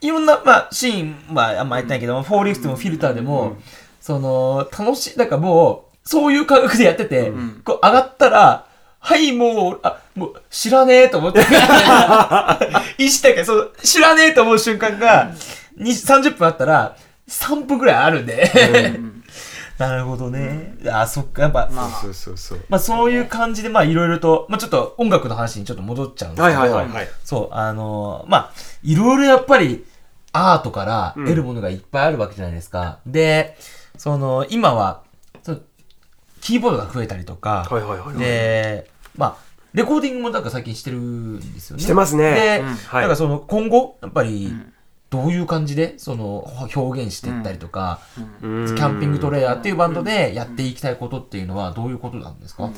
いろんな、まあ、シーンはあんまやってないけど、うん、フォーリフトもフィルターでも、その楽しいなんかもうそういう感覚でやってて、こう上がったらはい、もう、あ、もう、知らねえと思って。意識だけ、そう、知らねえと思う瞬間が、に30分あったら、3分くらいあるんで。なるほどね。あ、そっか、やっぱ、まあそうそうそうまあそういう感じで、まあいろいろと、まあちょっと音楽の話にちょっと戻っちゃうんですけど、はいはいはいはいそう、あのーまあ、いろいろやっぱりアートから得るものがいっぱいあるわけじゃないですか。で、その、今は、キーボードが増えたりとか、はいはいはいはい。で、まあ、レコーディングもなんか最近してるんですよね。してますね。で、うん。はい。なんかその今後、やっぱり、どういう感じで、その、表現していったりとか、キャキャンピングトレーラーっていうバンドでやっていきたいことっていうのはどういうことなんですか、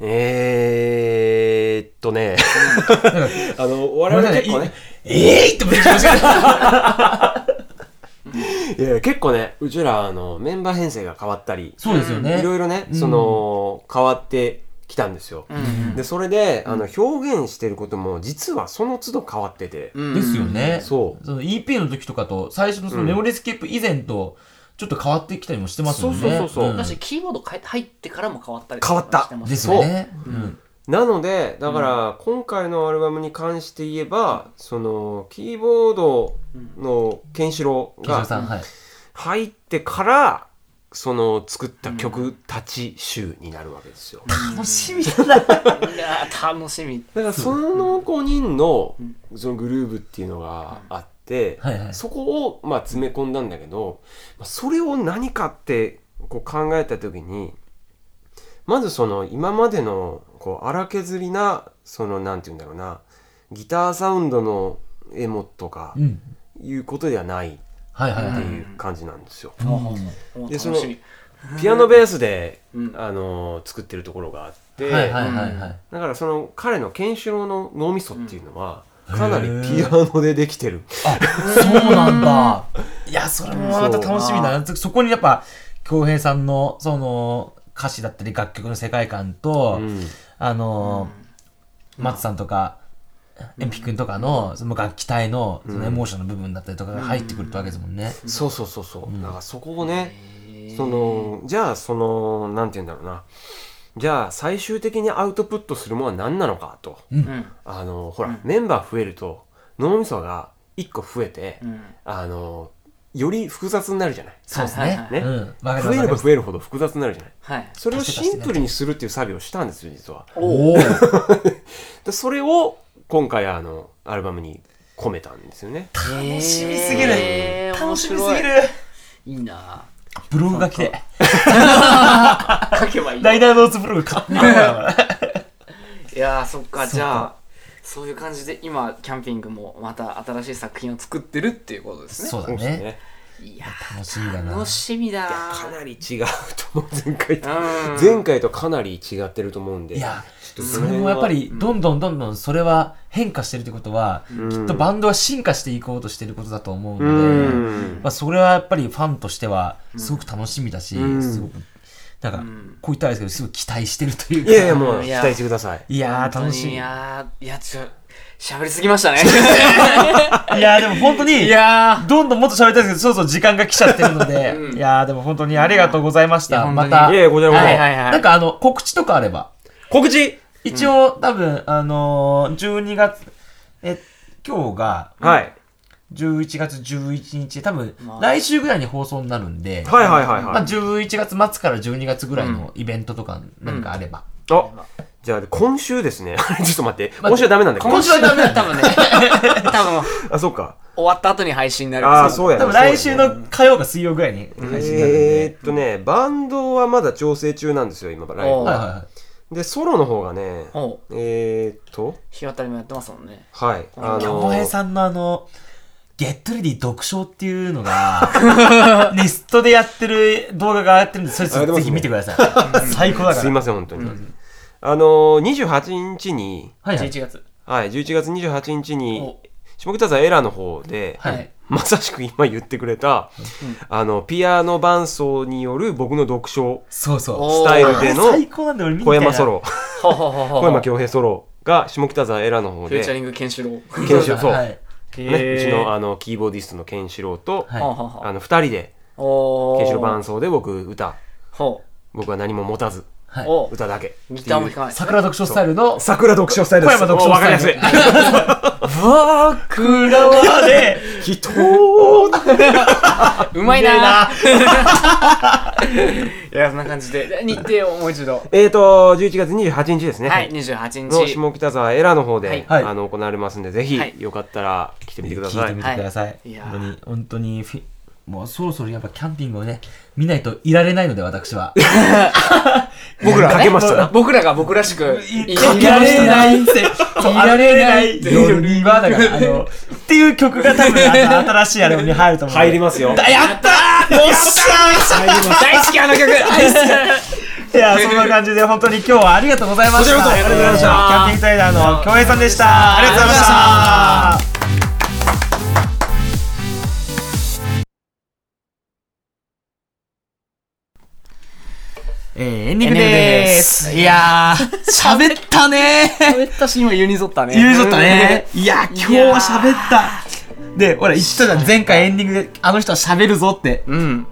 えーっとね。あの我々結構ね。ええー、ってめっちゃ間違えいやいや結構ねうちらあのメンバー編成が変わったりそうですよね。いろいろね、その変わってきたんですよ、でそれであの表現してることも実はその都度変わってて、ですよね。そう。その EP の時とかと、最初のそのメモリースケープ以前と、ちょっと変わってきたりもしてますもんね。そうそうそうそうん。私キーボード変え入ってからも変わったり変わったしてますですよね。うん。なのでだから今回のアルバムに関して言えば、そのキーボードのケンシロウが木城さん、はい。入ってからその作った曲たち集になるわけですよ、楽しみだ楽しみ。だからその5人のそのグルーブっていうのがあって、はいはい。そこをまあ詰め込んだんだけどまあそれを何かってこう考えた時にまずその今までのこう荒削りなそのなんて言うんだろうなギターサウンドのエモとかうん。いうことではないっはいはいはい。ていう感じなんですよ。でそのピアノベースで、うんあの作ってるところがあって。だからその彼のケンシロウの脳みそっていうのは、かなりピアノでできてる。あ、そうなんだ。いや、それもまた楽しみだな。そこにやっぱ、京平さんの、その、歌詞だったり楽曲の世界観と、うんあのー、松さんとか、エンピ君とかのその楽器体のそのエモーションの部分だったりとかが入ってくるわけですもんね。そうそうそうそう、だからそこをねそのじゃあそのなんて言うんだろうな。じゃあ最終的にアウトプットするものは何なのかと、うん。あのほら、メンバー増えると脳みそが1個増えて、うん。あのより複雑になるじゃない？そうですね。ねうん。増えれば増えるほど複雑になるじゃない？はい。それをシンプルにするっていう作業をしたんですよ実は。おお。でそれを今回あのアルバムに込めたんですよね。楽楽しみすぎる。えー、楽しみすぎる。い。いな。ブログ書きで。書けばいい。ライダーノーツブログ買っていやーそっか。そっか。じゃあそういう感じで今キャンピングもまた新しい作品を作ってるっていうことですね。そうだね。いや楽しみだな。楽しみだかなり違うと思う。前回とうん。前回とかなり違ってると思うんで。いや、それもやっぱり、どんどんどんどんそれは変化してるってことは、ん。きっとバンドは進化していこうとしてることだと思ううので、ん。まあ、それはやっぱりファンとしては、すごく楽しみだし、うん。すごく、なんか、ん。こう言ったらですけど、すごい期待してるというか。いやいやもういや期待してください。いやー、楽しみ。いややーいやちょ喋りすぎましたね。ー、でも本当に、いやどんどんもっと喋りたいですけど、そろそろ時間が来ちゃってるので、うん。いやー、でも本当にありがとうございました。いやまたいやいやこちらこそはい。はいはいなんかあの、告知とかあれば、告知？一応、多分、あのー、12月、え、今日が、はい11月11日、多分まあ、来週ぐらいに放送になるんで、はいはいはいまあ、はい11月末から12月ぐらいのイベントとか何かあれば。あじゃあ今週ですね。ちょっと待って。今週はダメなんだけ？ど今週はダメだ。多分ね。多分。あそっか。終わった後に配信になる。ああそうや多分来週の火曜か水曜ぐらいに配信になるんで。えーっとねバンドはまだ調整中なんですよ今ライブ。おうはいはいはい。でソロの方がねえーっと？日渡りもやってますもんね。はい。あ京の平さんのあの、ゲットレディ読書っていうのが、ネストでやってる動画がやってるんで、それぜひ見てください。最高だから。すいません本当に。あの28日にはいはい。11月。はい11月28日にお。下北沢エラーの方ではい。まさしく今言ってくれた、あの、ピアノ伴奏による僕の読書そうそう。おスタイルでの最高なんだよ、俺見小山ソロ、小山京平ソロが下北沢エラーの方で、 featuring ケンシロウ。ケンシロウ、そう、はい。ね、うちのあの、キーボーディストのケンシロウと、はい。あの、二人で、ケンシロウ伴奏で僕歌、ほ僕は何も持たず、はい。うお歌だけ。ギターも弾かない桜読書スタイルの、桜読書スタイルです。小山読書おわかりやすい。僕らはね、人 をうまいな いやそんな感じで日程をもう一度えーと、11月28日ですね。はい28の日下北沢エラーの方で、はいあの行われますんで、ぜひ、はいよかったら来てみてください。聞いてみてください。はいいやー本当に、本当にフィ、もうそろそろやっぱキャンピングをね、見ないといられないので、私は。僕らかけましたね僕らが僕らしくいられないって、いられないって夜には、だから、あの、っていう曲が多分、新しいアルバムに入ると思う。入りますよ。だやったーよっしゃ大好きあの曲大好きーいや、そんな感じで、本当に今日はありがとうございました。ありがとうございましたキャンピングタイダーの京平さんでした。ありがとうございました。えー、エンディングでーす。いやー、喋ったねー。喋ったし今ユニゾったね言うとったね。いや、今日は喋った。で、ほら、言ったじゃん、前回エンディングで、あの人は喋るぞって。うん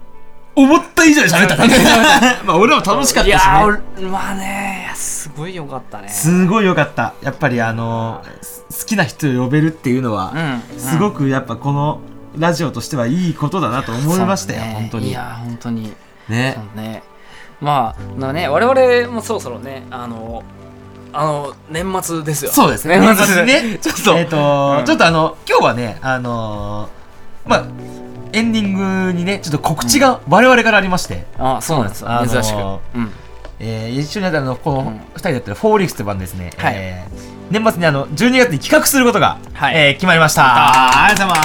思った以上に喋ったね。まあ、俺も楽しかったしいやね。ー俺まあねすごいよかったねすごい良かった。やっぱりあのーす好きな人を呼べるっていうのは、うんすごくやっぱこのラジオとしてはいいことだなと思いましたよ、ね本当に。いや本当にねねまあなね我々もそろそろねあのあの年末ですよ。そうですね。年年末ね、ちょっと。えっ、と、うん。ちょっとあの、今日はね、あのーまあ、エンディングにね、ちょっと告知が我々からありまして、あそうなんです。よあのー珍しく。うん。えー一緒にやったあの、このうん。二人でやってるフォーリークスというバンドですね、はい。えー年末にあの、12月に企画することが、はい。えー決まりました。ありがとうござい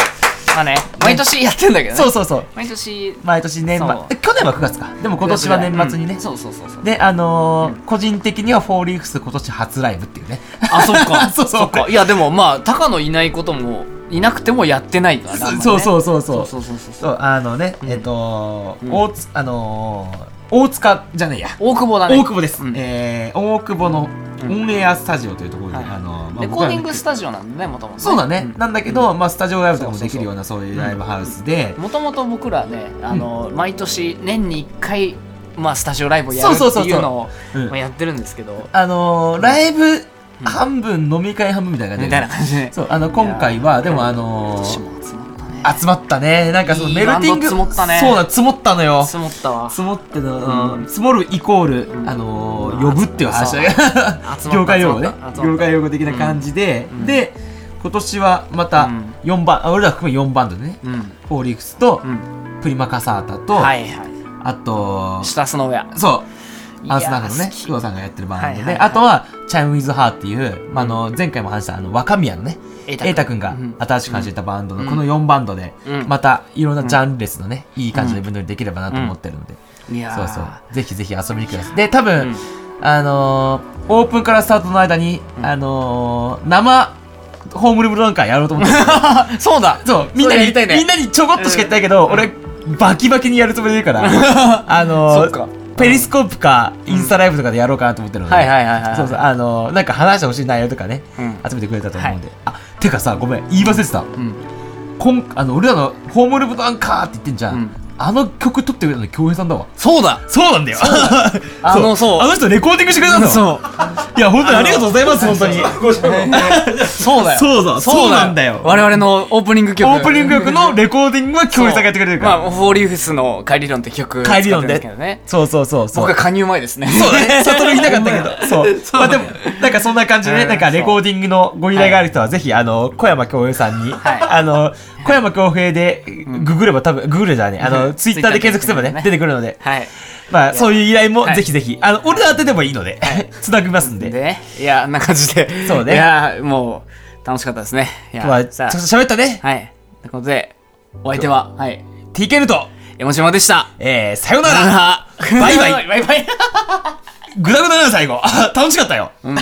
ままあね。毎年やってんだけどす。ね。そうそうそう。毎年。毎年年末。去年は9月か。でも今年は年末にね。うん。そうそうそうそう。で、あのー個人的にはフォーリークス今年初ライブっていうね。あそっか。そうそう。そっか。いやでもまあ高野いないこともいなくてもやってないから、そうそうそうそう。そう。そうそうそうそう、あのね、えっと、うん。大津、あのー大塚じゃねえや。大久保だね。大久保です、うん。えー、大久保のオンエアスタジオというところで、はいあの、まあレコーディング僕スタジオなんでねもともとそうだね、ん。なんだけど、まあ、スタジオライブとかもできるようなそういうライブハウスで、もともと僕らねあの、毎年年に1回、まあ、スタジオライブをやるってそうそうそうそういう。のをうん。まあやってるんですけど、あのーライブ半分飲み会半分みたいな感じみで、たいな感じで。そうあの今回はでもあ今のー年も集まっ集まったね。なんかそのメルティング積もったね。そうだ積もったのよ。積もったわ。積もっての、うん。積もるイコール、あのー呼ぶっていう話だ 業界用語ね。業界用語的な感じで、うん。で今年はまたうん。4番、あ俺ら含め4バンドでね。うん。フォーリークスと、うん。プリマカサータと、はいはい。あとシュタスノウェアそうアンスナーのね好き。工藤さんがやってるバンドで、はいはいはい。あとはチャイム・ウィズ・ハーっていう、まあ、あの前回も話したあの若宮のね瑛瑛太くんがうん。新しく始めたバンドのうん。この4バンドでうん。またいろんなジャンルレスのねいい感じのイベントにできればなと思ってるので、そうそう。ぜひぜひ遊びに来てください。で多分、うん。あのーオープンからスタートの間に、あのー生ホームルブランカーやろうと思って。る そうだ。そう。みんなにね。みんなにちょこっとしか言ってないけど、俺バキバキにやるつもりでいるから。あのーそっかペリスコープかインスタライブとかでやろうかなと思ってるので、はいはいはいはいそうそうあのーなんか話してほしい内容とかね、うん。集めてくれたと思うんで、あてかさごめん言い忘れてた。うん。こんあの俺らの「ホームルブランカー」って言ってんじゃんあの曲撮ってくれたの京平さんだわ。そうだ。そうなんだよ。あのそう。あの人レコーディングしてくれたの。そう。いや本当にありがとうございます本当に。そうだよ。そうだ。そうなんだよ。我々のオープニング曲。オープニング曲のレコーディングは京平さんがやってくれてるから。まあフォーリーフスの帰り論って曲帰り論で。そうそうそうそう。僕が加入前ですね。そうだね、悟りなかったけど。そう。まあでも、なんかそんな感じでなんかレコーディングのご依頼がある人は、ぜひ、あの、小山京平さんに、はい。あの、小山京平で、ググれば多分、ググれじゃね、あの、ツイッターで検索すればね、出てくるので、はい。まあ、そういう依頼もはい。ぜひぜひ、あの、俺ら当てでもいいので、つなぎますんで。でねいやあんな感じで。そうね。いやもう楽しかったですね。いやちょっと喋ったね。はい。ということでお相手ははい。TK ルと、山島でした。えー、さよなら。ババイバイ。バイバイ。グダグダだな、最後。楽しかったよ。うん